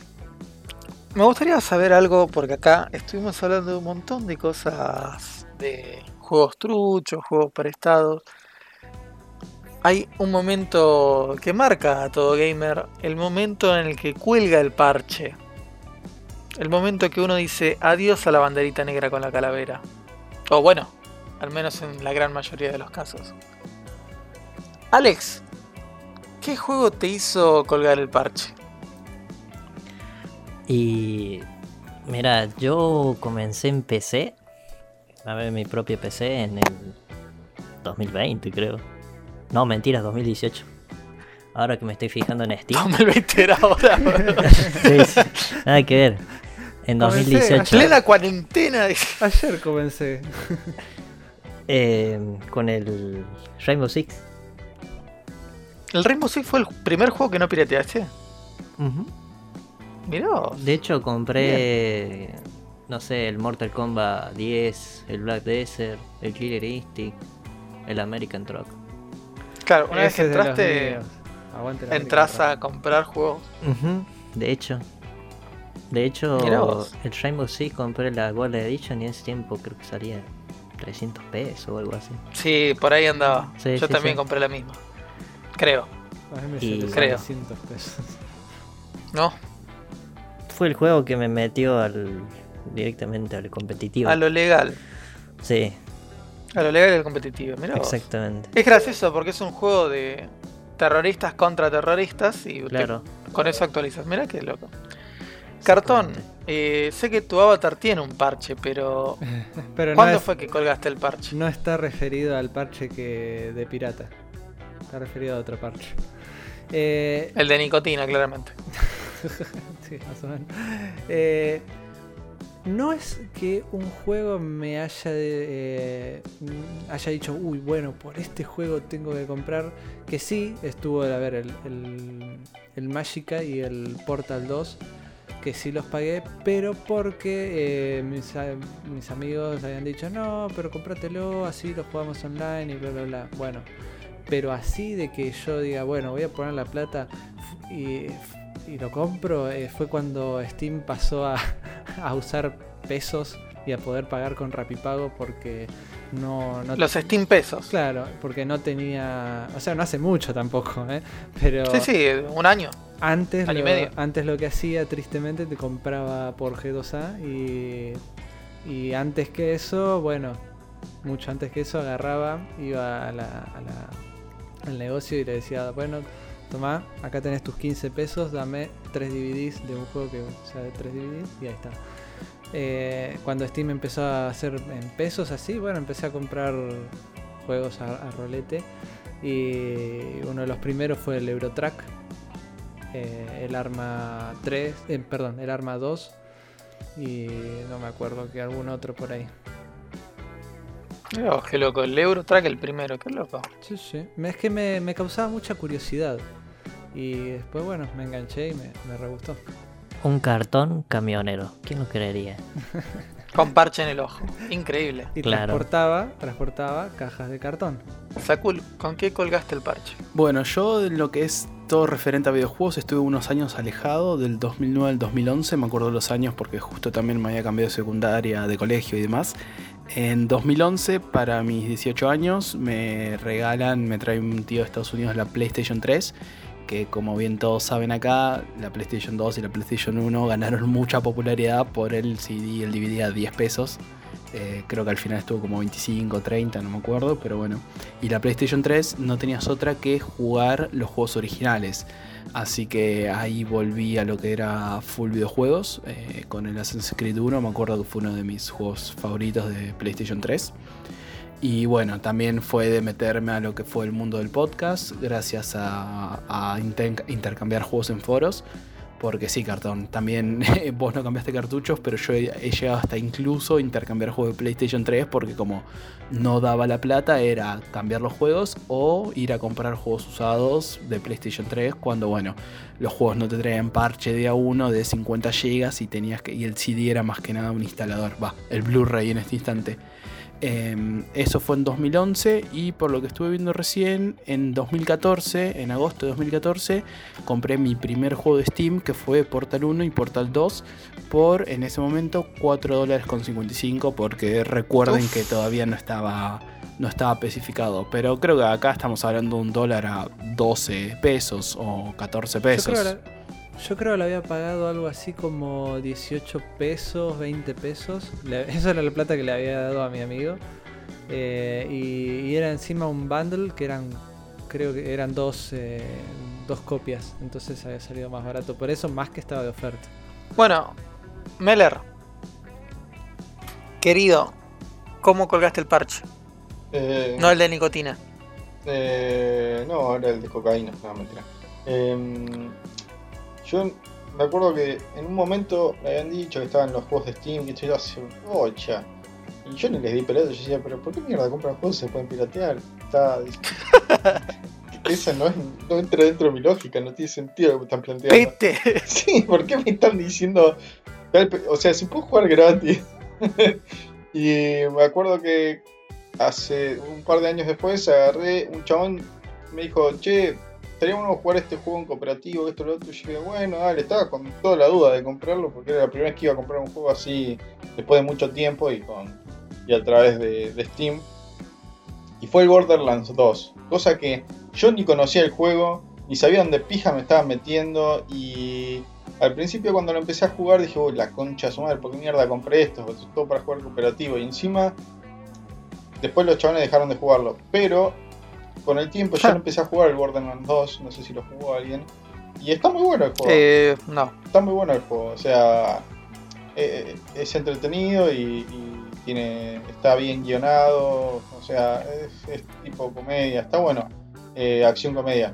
me gustaría saber algo porque acá estuvimos hablando de un montón de cosas de juegos truchos, juegos prestados. Hay un momento que marca a todo gamer, el momento en el que cuelga el parche. El momento que uno dice adiós a la banderita negra con la calavera. O bueno, al menos en la gran mayoría de los casos. Alex, ¿qué juego te hizo colgar el parche?
Y mira, yo comencé en PC, a ver mi propia PC en el 2020 creo. No, mentiras, 2018. Ahora que me estoy fijando en Steam.
2020 era ahora. [laughs]
Sí, sí, nada que ver. En
Comencé
2018
Plena cuarentena.
Ayer comencé. [laughs]
eh, con el Rainbow Six.
El Rainbow Six fue el primer juego que no pirateaste.
Ujú.
Mirá.
De hecho compré, no sé, el Mortal Kombat 10, el Black Desert, el Killer Instinct, el American Truck.
Claro, una vez que entraste, entras a comprar juegos.
De hecho. De hecho, el Rainbow Six compré la Gold Edition y en ese tiempo creo que salía 300 pesos o algo así.
Sí, por ahí andaba.
Sí,
Yo
sí,
también
sí.
compré la misma. Creo,
A mí me
Y-
salió
Creo.
600 pesos.
¿no?
Fue el juego que me metió al directamente al competitivo.
A lo legal.
Sí.
A lo legal y al competitivo, mirá vos.
Exactamente.
Es gracioso porque es un juego de terroristas contra terroristas y te-
Claro.
con eso actualizas. Mirá qué loco. Cartón, eh, sé que tu avatar tiene un parche, pero [laughs]
Pero no,
¿cuándo
es-
fue que colgaste el parche?
no está referido al parche que de pirata. Está referido a otro parche. Eh,
El de nicotina, claramente. [laughs] [laughs]
Eh, no es que un juego me haya, eh, haya dicho, uy, bueno, por este juego tengo que comprar. Que sí, estuvo a ver el, el, Magica y el Portal 2, que sí los pagué, pero porque eh, mis, mis amigos habían dicho, no, pero cómpratelo, así lo jugamos online y bla, bla, bla. Bueno, pero así de que yo diga, bueno, voy a poner la plata y, y lo compro, eh, fue cuando Steam pasó a, [laughs] a usar pesos y a poder pagar con Rapipago porque no, no
Los Steam pesos.
Claro, porque no tenía. O sea, no hace mucho tampoco, ¿eh? Pero
Sí, sí, un año.
antes,
año y
lo,
medio.
antes lo que hacía tristemente te compraba por G2A y, y antes que eso, bueno, mucho antes que eso agarraba, iba a la, a la- al negocio y le decía, bueno, tomá, acá tenés tus 15 pesos, dame 3 DVDs de un juego que sea de 3 DVDs y ahí está. Eh, cuando Steam empezó a hacer en pesos así, bueno, empecé a comprar juegos a, rolete. Y uno de los primeros fue el Eurotrack, eh, el Arma 3, eh, perdón, el Arma 2 y no me acuerdo que algún otro por ahí.
Vos, qué loco. El Eurotrack el primero, qué loco.
Sí, sí. Es que me, me causaba mucha curiosidad. Y después, bueno, me enganché y me, me re gustó.
Un cartón camionero. ¿Quién lo creería? [laughs]
Con parche en el ojo. Increíble.
Y
Claro.
transportaba, transportaba cajas de cartón.
Sakul, ¿con qué colgaste el parche?
Bueno, yo en lo que es todo referente a videojuegos estuve unos años alejado, del 2009 al 2011, me acuerdo los años porque justo también me había cambiado de secundaria, de colegio y demás. En 2011, para mis 18 años, me regalan, me trae un tío de Estados Unidos la PlayStation 3, que como bien todos saben acá, la PlayStation 2 y la PlayStation 1 ganaron [laughs] mucha popularidad por el CD y el DVD a 10 pesos. Eh, creo que al final estuvo como 25, 30, no me acuerdo, pero bueno. Y la PlayStation 3 no tenías otra que jugar los juegos originales. Así que ahí volví a lo que era full videojuegos. eh, con el Assassin's Creed 1, me acuerdo que fue uno de mis juegos favoritos de PlayStation 3. Y bueno, también fue de meterme a lo que fue el mundo del podcast, gracias a, a inter- intercambiar juegos en foros. Porque sí, cartón, también [laughs] vos no cambiaste cartuchos, pero yo he, he llegado hasta incluso intercambiar juegos de PlayStation 3 porque como no daba la plata era cambiar los juegos o ir a comprar juegos usados de PlayStation 3 cuando bueno, los juegos no te traían parche de a uno de 50 GB y tenías que y el CD era más que nada un instalador, va, el Blu-ray en este instante. Eh, eso fue en 2011 y por lo que estuve viendo recién, en 2014, en agosto de 2014, compré mi primer juego de Steam que fue Portal 1 y Portal 2 por en ese momento 4 dólares con 55 porque recuerden
Uf.
que todavía no estaba no estaba especificado pero creo que acá estamos hablando de un dólar a 12 pesos o 14
Yo
pesos
creo, yo creo que le había pagado algo así como 18 pesos, 20 pesos. [laughs] Eso era la plata que le había dado a mi amigo. Eh, y, y era encima un bundle que eran, creo que eran dos, eh, dos copias. Entonces había salido más barato. Por eso más que estaba de oferta.
Bueno, Meller. Querido, ¿cómo colgaste el parche?
Eh,
No el de nicotina.
Eh, no, era el de cocaína, no, mentira. Em, yo me acuerdo que en un momento me habían dicho que estaban los juegos de Steam, que esto yo hace bocha. Y yo ni les di pelota, yo decía, pero ¿por qué mierda compran juegos y se pueden piratear? Está... [laughs] Esa no, es- no entra dentro de mi lógica, no tiene sentido lo que me están planteando.
Pete. [laughs]
Sí, ¿por qué me están diciendo? O sea, si puedo jugar gratis. [laughs] y me acuerdo que hace un par de años después agarré un chabón, me dijo, che, estaría bueno jugar este juego en cooperativo, esto, lo otro. Y yo dije, bueno, dale, estaba con toda la duda de comprarlo porque era la primera vez que iba a comprar un juego así después de mucho tiempo y, con, y a través de, Steam. Y fue el Borderlands 2, cosa que yo ni conocía el juego, ni sabía dónde pija me estaba metiendo y al principio cuando lo empecé a jugar dije, uy, la concha de su madre, ¿por qué mierda compré esto? Esto es todo para jugar cooperativo y encima después los chavales dejaron de jugarlo. Pero con el tiempo yo empecé a jugar el Borderlands 2, no sé si lo jugó alguien. Y está muy bueno el juego.
Eh, no.
Está muy bueno el juego, o sea, eh, es entretenido y, y tiene está bien guionado, o sea, es, es tipo comedia, está bueno, eh, acción comedia.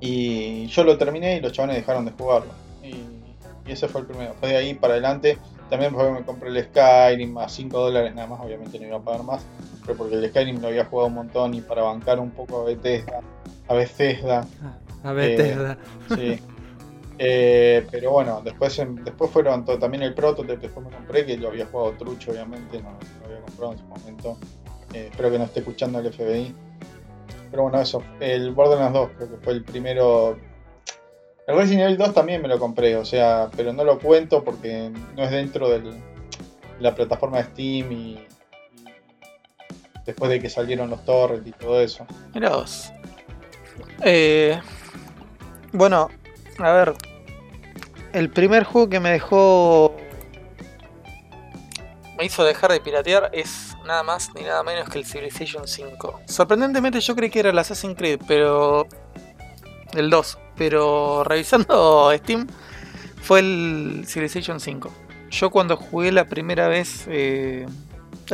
Y yo lo terminé y los chavales dejaron de jugarlo. Y, y ese fue el primero. Fue de ahí para adelante. También fue que me compré el Skyrim a 5 dólares nada más, obviamente no iba a pagar más. Pero porque el Skyrim lo había jugado un montón y para bancar un poco a Bethesda. A Bethesda
A Bethesda.
Sí. Eh, pero bueno, después después fueron también el prototype, después me compré, que lo había jugado trucho, obviamente, no lo había comprado en su momento. Eh, espero que no esté escuchando el FBI. Pero bueno, eso. El Borderlands 2 creo que fue el primero. El Resident Evil 2 también me lo compré, o sea, pero no lo cuento porque no es dentro de la plataforma de Steam y, después de que salieron los torrents y todo eso.
Mira vos. Eh, bueno, a ver. El primer juego que me dejó. Me hizo dejar de piratear es nada más ni nada menos que el Civilization 5. Sorprendentemente yo creí que era el Assassin's Creed, pero. El 2. Pero revisando [laughs] Steam fue el Civilization 5. Yo cuando jugué la primera vez eh,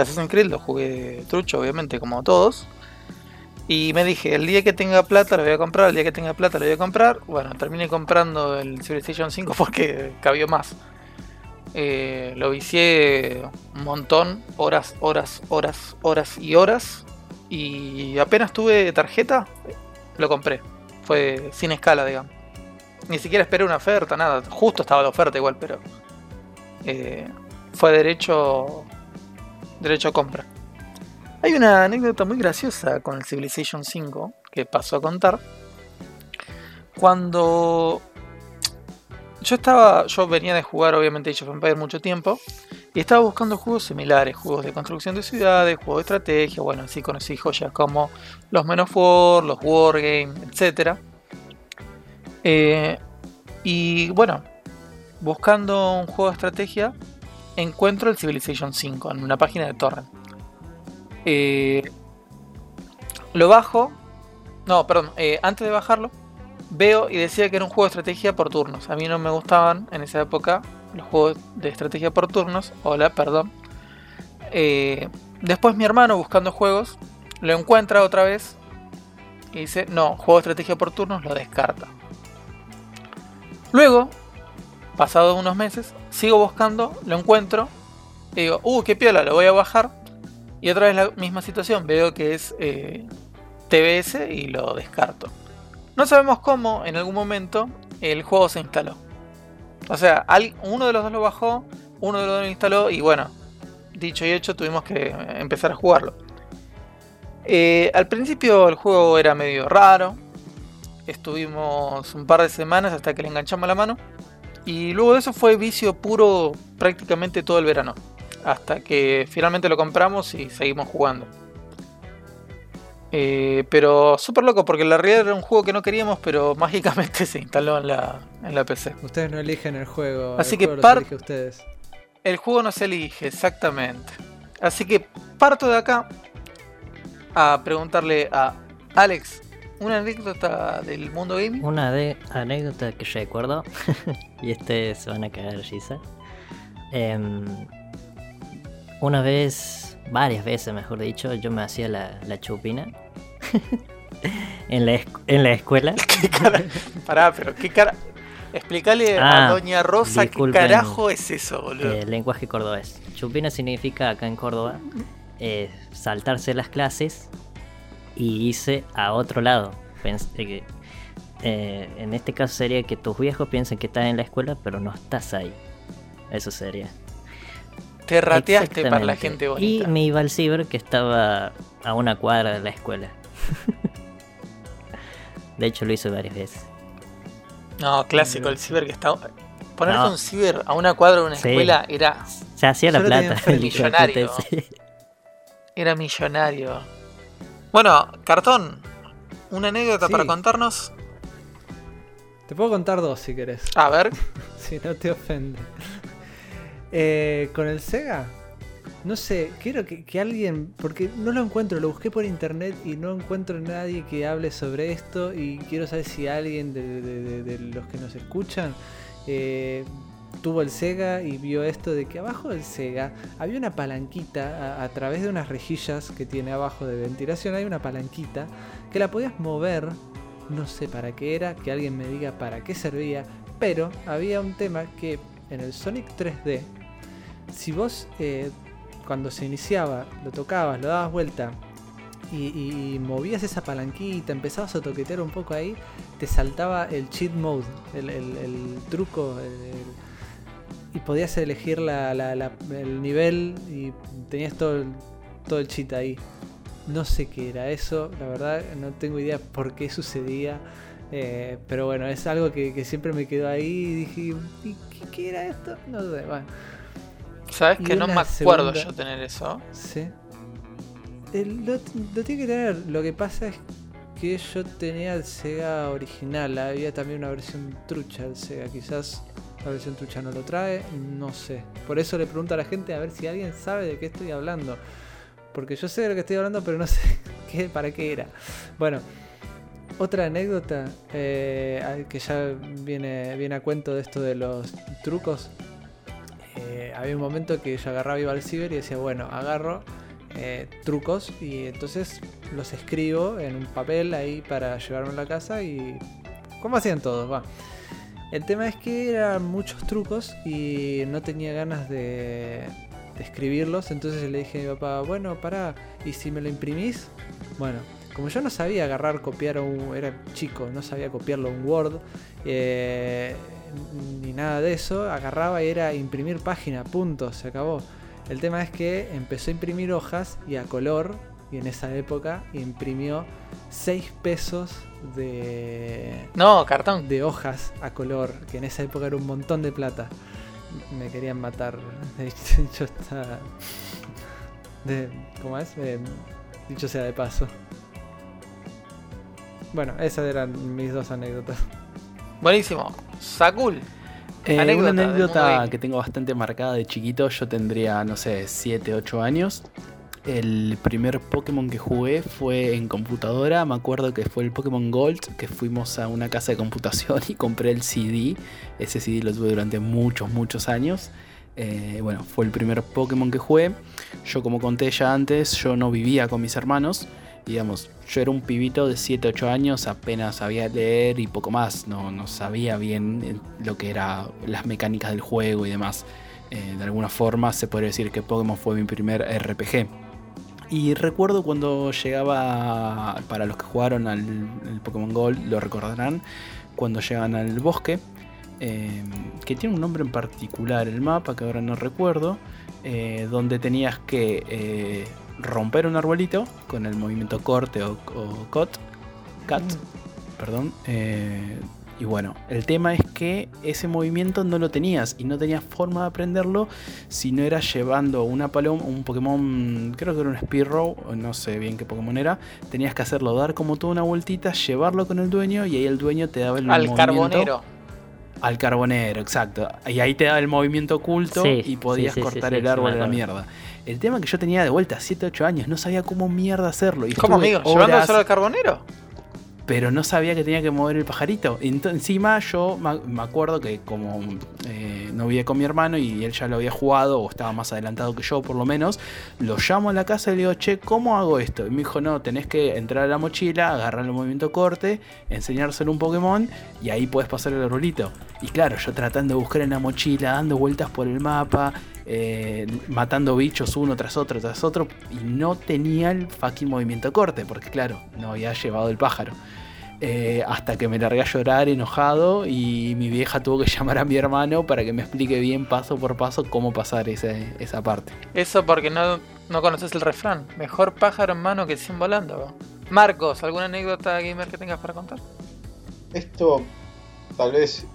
Assassin's Creed lo jugué trucho, obviamente, como todos. Y me dije, el día que tenga plata lo voy a comprar, el día que tenga plata lo voy a comprar. Bueno, terminé comprando el Civilization 5 [laughs] porque cabió más. Eh, lo vicié un montón, horas, horas, horas, horas y horas. Y apenas tuve tarjeta, lo compré. Fue sin escala, digamos. Ni siquiera esperé una oferta, nada. Justo estaba la oferta igual, pero... eh, fue derecho... Derecho a compra. Hay una anécdota muy graciosa con el Civilization 5 que pasó a contar. Cuando yo estaba, yo venía de jugar obviamente Age of Empires mucho tiempo y estaba buscando juegos similares, juegos de construcción de ciudades, juegos de estrategia, bueno, así conocí joyas como los Men of War, los Wargame, etc. Eh, y bueno, buscando un juego de estrategia, encuentro el Civilization 5 en una página de torrent. Eh, lo bajo. No, perdón. eh, antes de bajarlo, veo y decía que era un juego de estrategia por turnos. A mí no me gustaban en esa época los juegos de estrategia por turnos. Hola, perdón. Eh, después mi hermano buscando juegos lo encuentra otra vez y dice, no, juego de estrategia por turnos, lo descarta. Luego, pasado unos meses, sigo buscando, lo encuentro y digo, uh, qué piola, lo voy a bajar. Y otra vez la misma situación, veo que es eh, TBS y lo descarto. No sabemos cómo, en algún momento, el juego se instaló. O sea, uno de los dos lo bajó, uno de los dos lo instaló y bueno, dicho y hecho, tuvimos que empezar a jugarlo. Eh, al principio el juego era medio raro. Estuvimos un par de semanas hasta que le enganchamos la mano. Y luego de eso fue vicio puro prácticamente todo el verano. Hasta que finalmente lo compramos y seguimos jugando. Eh, pero súper loco porque la realidad era un juego que no queríamos, pero [laughs] mágicamente se instaló en la, en la PC.
Ustedes no eligen el juego.
Así
el
que
juego los
par-
elige ustedes.
El juego no se elige, exactamente. Así que parto de acá a preguntarle a Alex una anécdota del mundo gaming.
Una de anécdota que recuerdo, [laughs] y este se van a cagar de risa. Em, una vez, varias veces mejor dicho, yo me hacía la, la chupina [laughs] en, la, en la escuela. [laughs]
¿Qué cara? Pará, pero qué cara. Explícale a
Ah,
Doña Rosa qué carajo es eso, boludo.
Eh, lenguaje cordobés. Chupina significa acá en Córdoba eh, saltarse las clases y irse a otro lado. Eh, que, eh, en este caso sería que tus viejos piensen que estás en la escuela, pero no estás ahí. Eso sería.
Te rateaste para la gente bonita.
Y me iba al ciber que estaba a una cuadra de la escuela. [laughs] de hecho lo hice varias veces.
No, clásico, el ciber que está. Ponerte
No.
un ciber a una cuadra de una
Sí.
escuela era,
Se hacía la plata. el
Millonario. era millonario. Bueno, cartón, una anécdota
Sí.
para contarnos.
Te puedo contar dos si querés.
A ver, [laughs]
Si no te ofende. Eh, con el Sega no sé, quiero que, alguien, porque no lo encuentro, lo busqué por internet y no encuentro nadie que hable sobre esto y quiero saber si alguien de, los que nos escuchan eh, tuvo el Sega y vio esto de que abajo del Sega había una palanquita a, a través de unas rejillas que tiene abajo de ventilación, hay una palanquita que la podías mover, no sé para qué era, que alguien me diga para qué servía, pero había un tema que en el Sonic 3D, si vos eh, cuando se iniciaba lo tocabas, lo dabas vuelta y, movías esa palanquita, empezabas a toquetear un poco ahí, te saltaba el cheat mode, el, truco, y podías elegir el nivel y tenías todo el, todo el cheat ahí. No sé qué era eso, la verdad no tengo idea por qué sucedía. eh, pero bueno, es algo que, que siempre me quedó ahí y dije, ¿y qué, qué era esto? No sé, bueno.
¿Sabes que no me acuerdo
segunda-
yo tener eso?
Sí. El- lo, lo tiene que tener. Lo que pasa es que yo tenía el Sega original. Había también una versión trucha del Sega. Quizás la versión trucha no lo trae. No sé. Por eso le pregunto a la gente a ver si alguien sabe de qué estoy hablando. Porque yo sé de lo que estoy hablando, pero no [laughs] sé qué, para qué era. Bueno. Otra anécdota eh, que ya viene, viene a cuento de esto de los trucos. Eh, había un momento que yo agarraba, iba al ciber y decía, bueno, agarro eh, trucos y entonces los escribo en un papel ahí para llevarme a la casa y... ¿Cómo hacían todos? Va. El tema es que eran muchos trucos y no tenía ganas de, escribirlos, entonces le dije a mi papá, bueno, pará, ¿y si me lo imprimís? Bueno, como yo no sabía agarrar, copiar un... Era chico, no sabía copiarlo un Word. eh, ni nada de eso, agarraba y era imprimir página, punto, se acabó. El tema es que empezó a imprimir hojas y a color, y en esa época imprimió 6 pesos de,
No, cartón.
de hojas a color, que en esa época era un montón de plata. Me querían matar. [laughs] De hecho, está. De, ¿Cómo es? Eh, dicho sea de paso. Bueno, esas eran mis dos anécdotas.
Buenísimo. Sakul.
Eh,
Anécdota
una anécdota que tengo bastante marcada de chiquito, yo tendría, no sé, 7, 8 años. El primer Pokémon que jugué fue en computadora, me acuerdo que fue el Pokémon Gold, que fuimos a una casa de computación [laughs] y compré el CD. Ese CD lo tuve durante muchos, muchos años. Eh, bueno, fue el primer Pokémon que jugué. Yo como conté ya antes, yo no vivía con mis hermanos. Digamos, yo era un pibito de 7, 8 años, apenas sabía leer y poco más. No, no sabía bien eh, lo que eran las mecánicas del juego y demás. Eh, de alguna forma se podría decir que Pokémon fue mi primer RPG. Y recuerdo cuando llegaba, para los que jugaron al Pokémon Gold, lo recordarán, cuando llegan al bosque, eh, que tiene un nombre en particular el mapa, que ahora no recuerdo, eh, donde tenías que romper un arbolito con el movimiento corte o, o cut, cut, perdón. eh, y bueno, el tema es que ese movimiento no lo tenías y no tenías forma de aprenderlo si no era llevando una paloma, un Pokémon, creo que era un Spearow, no sé bien qué Pokémon era. Tenías que hacerlo dar como toda una vueltita, llevarlo con el dueño y ahí el dueño te daba el
Al
movimiento.
carbonero.
Al carbonero, exacto. Y ahí te daba el movimiento oculto
Sí,
y podías
sí, sí,
cortar
sí,
el árbol
sí,
a la mierda. El tema que yo tenía de vuelta 7, 8 años, no sabía cómo mierda hacerlo. Y
¿Cómo, amigo? ¿Llevándolo
horas-
solo al carbonero?
Pero no sabía que tenía que mover el pajarito. Encima yo me acuerdo que como eh, no vivía con mi hermano y él ya lo había jugado o estaba más adelantado que yo por lo menos, lo llamo a la casa y le digo, che, ¿cómo hago esto? Y me dijo, no, tenés que entrar a la mochila, agarrar el movimiento corte, enseñárselo un Pokémon y ahí puedes pasar el arbolito. Y claro, yo tratando de buscar en la mochila, dando vueltas por el mapa, eh, matando bichos uno tras otro tras otro y no tenía el fucking movimiento corte porque claro, no había llevado el pájaro. Eh, hasta que me largué a llorar enojado y mi vieja tuvo que [laughs] llamar a mi hermano para que me explique bien paso por paso cómo pasar ese- esa parte.
Eso porque no, no conoces el refrán. Mejor pájaro en mano que 100 volando. Marcos, ¿alguna anécdota gamer que tengas para contar?
Esto tal vez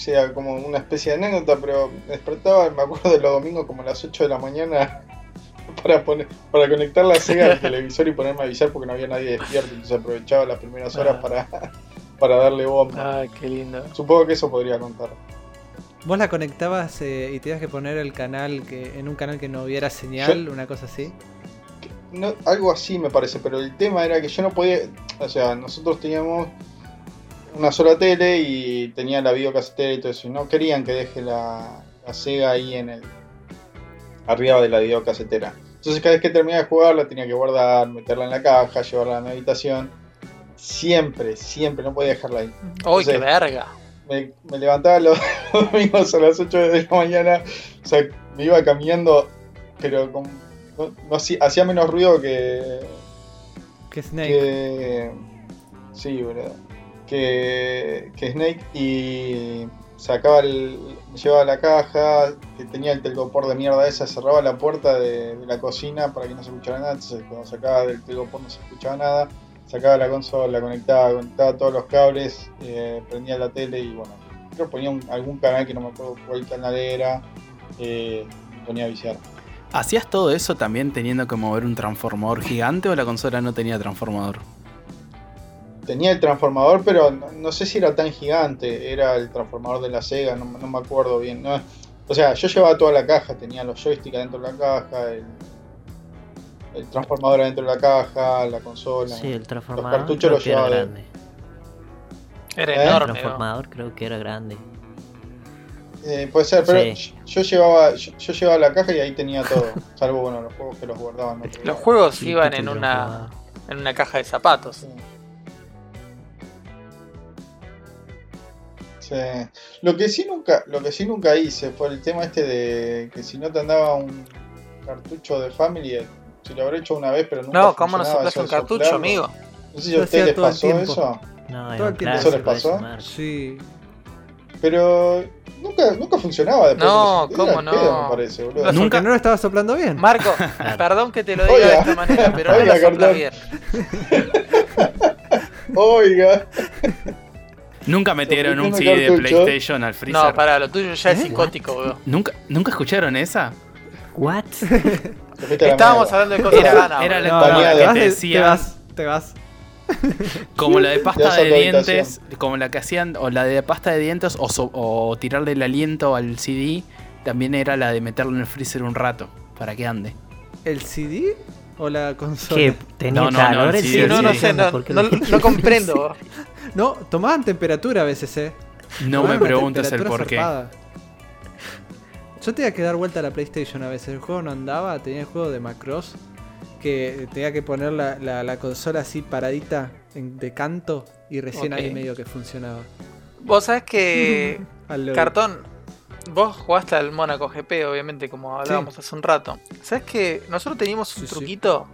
sea como una especie de anécdota, pero me despertaba, me acuerdo de los domingos como a las 8 de la mañana [laughs] para poner para conectar la Sega al televisor y ponerme a avisar porque no había nadie despierto, entonces aprovechaba las primeras horas
Ah.
para, para darle bomba.
Ay, qué lindo.
Supongo que eso podría contar.
Vos la conectabas eh, y tenías que poner el canal que en un canal que no hubiera señal, una cosa así.
No, algo así me parece, pero el tema era que yo no podía. O sea, nosotros teníamos una sola tele y tenía la videocasetera y todo eso. Y no querían que deje la, la Sega ahí en el. arriba de la videocasetera. Entonces cada vez que terminaba de jugar la tenía que guardar, meterla en la caja, llevarla a mi habitación. Siempre, siempre, no podía dejarla ahí.
¡Uy, qué verga!
me, me levantaba los [laughs] domingos a las 8 de la mañana, o sea, me iba caminando, pero con, no, no hacía, hacía menos ruido que,
Que Snake.
que sí, boludo, que, Snake y sacaba el, llevaba la caja, que tenía el telgopor de mierda esa, cerraba la puerta de, la cocina para que no se escuchara nada, entonces cuando sacaba del telgopor no se escuchaba nada, sacaba la consola, la conectaba, conectaba todos los cables, eh, prendía la tele y bueno, creo que ponía un- algún canal que no me acuerdo cuál canal era, eh, ponía viciar.
¿Hacías todo eso también teniendo que mover un transformador gigante o la consola no tenía transformador?
Tenía el transformador, pero no, no sé si era tan gigante, era el transformador de la Sega, no, no me acuerdo bien. no. o sea, yo llevaba toda la caja, tenía los joysticks adentro de la caja, el, el transformador adentro de la caja, la consola.
Sí, el transformador
cartuchos los
que era
llevaba de-.
Era
¿Eh?
El
enorme. ¿no?
transformador creo que era grande.
Eh, puede ser, pero
Sí.
yo, yo llevaba yo, yo llevaba la caja y ahí tenía todo, [laughs] salvo bueno los juegos que los guardaban.
Los juegos
Sí,
iban en una, en una caja de zapatos.
Sí. Sí. Lo que sí nunca, lo que sí nunca hice fue el tema este de que si no te andaba un cartucho de Family, eh, si lo habré hecho una vez, pero nunca
No, ¿cómo no
eso
un cartucho,
soplarlo.
amigo?
No sé si
Lo
a ustedes les pasó eso,
No,
Todo el tiempo.
¿Eso les pasó?
Sí.
pero nunca, nunca funcionaba después.
No, ¿cómo
al pedo,
no?
me parece, boludo.
Porque
Nunca-
no lo estaba soplando bien.
Marco, [laughs] perdón que te lo diga de esta manera, pero no
Oiga,
lo soplas
Cartón.
bien. [laughs]
Oiga, [laughs]
¿Nunca metieron un CD de. PlayStation al freezer?
No, pará, lo tuyo ya es
¿Eh?
psicótico, weón.
¿Nunca, ¿Nunca escucharon esa?
What? [laughs]
Estábamos hablando de cosas
Era-
sanas.
era
boludo.
la-
No, no, te
que te decía-
te vas, te vas. [laughs]
Como la de pasta de dientes, como la que hacían, o la de pasta de dientes, o, so- o tirarle el aliento al CD, también era la de meterlo en el freezer un rato, para que ande.
¿El CD o la consola?
¿Qué? ¿Tenía
No, no, no,
el CD?
no, no sé, no,
¿Por qué
no, no comprendo. [laughs]
No, tomaban temperatura a veces, eh.
No
Tomaban
me preguntes el
temperatura
por qué.
zarpada. Yo tenía que dar vuelta a la PlayStation a veces. El juego no andaba, tenía el juego de Macross. Que tenía que poner la, la- la consola así paradita en- de canto. Y recién
Ok.
ahí medio que funcionaba.
Vos sabés que. [laughs] Cartón, vos jugaste al Mónaco GP, obviamente, como hablábamos hace un rato. ¿Sabés que nosotros teníamos un
Sí, sí.
truquito?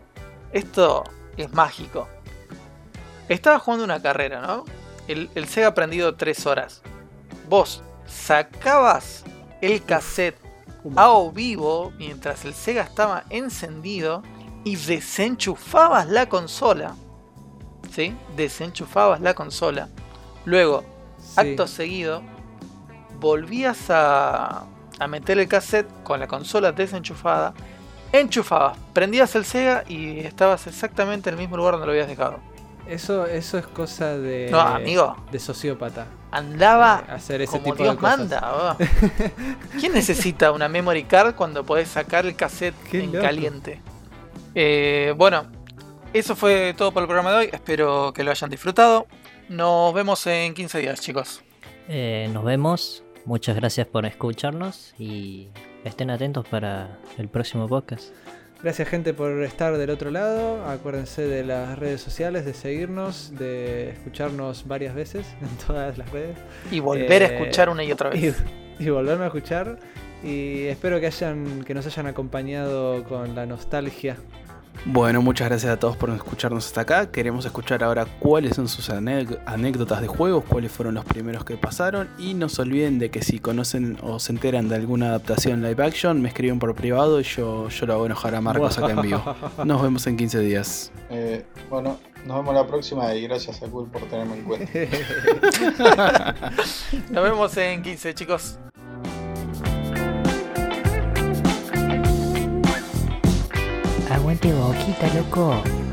Esto es mágico. Estaba jugando una carrera, ¿no? El, el Sega prendido 3 horas. Vos sacabas el cassette a o vivo mientras el Sega estaba encendido y desenchufabas la consola. ¿Sí? Desenchufabas la consola. Luego,
Sí.
acto seguido, volvías a, a meter el cassette con la consola desenchufada, enchufabas, prendías el Sega y estabas exactamente en el mismo lugar donde lo habías dejado.
Eso, eso es cosa de.
No, amigo.
De sociópata.
Andaba
eh, hacer ese
como
tipo
Dios
de cosas.
manda. [laughs] ¿Quién necesita una memory card cuando podés sacar el cassette
Qué
en
loco.
caliente? Eh, bueno, eso fue todo por el programa de hoy. Espero que lo hayan disfrutado. Nos vemos en 15 días, chicos.
Eh, nos vemos. Muchas gracias por escucharnos y estén atentos para el próximo podcast.
Gracias gente por estar del otro lado. Acuérdense de las redes sociales, de seguirnos, de escucharnos varias veces [laughs] en todas las redes.
Y volver a
Eh,
escuchar una y otra
Y,
vez.
y volverme a escuchar. Y espero que hayan, que nos hayan acompañado con la nostalgia.
Bueno, muchas gracias a todos por escucharnos hasta acá. Queremos escuchar ahora cuáles son sus anécdotas de juegos, cuáles fueron los primeros que pasaron. Y no se olviden de que si conocen o se enteran de alguna adaptación live action, me escriben por privado y yo, yo lo hago enojar a Marcos acá en vivo. [laughs] Nos vemos en 15 días.
Eh, bueno, nos vemos la próxima y gracias a Cool por tenerme en cuenta. [laughs] [laughs]
Nos vemos en 15, chicos.
Aguante boquita, loco.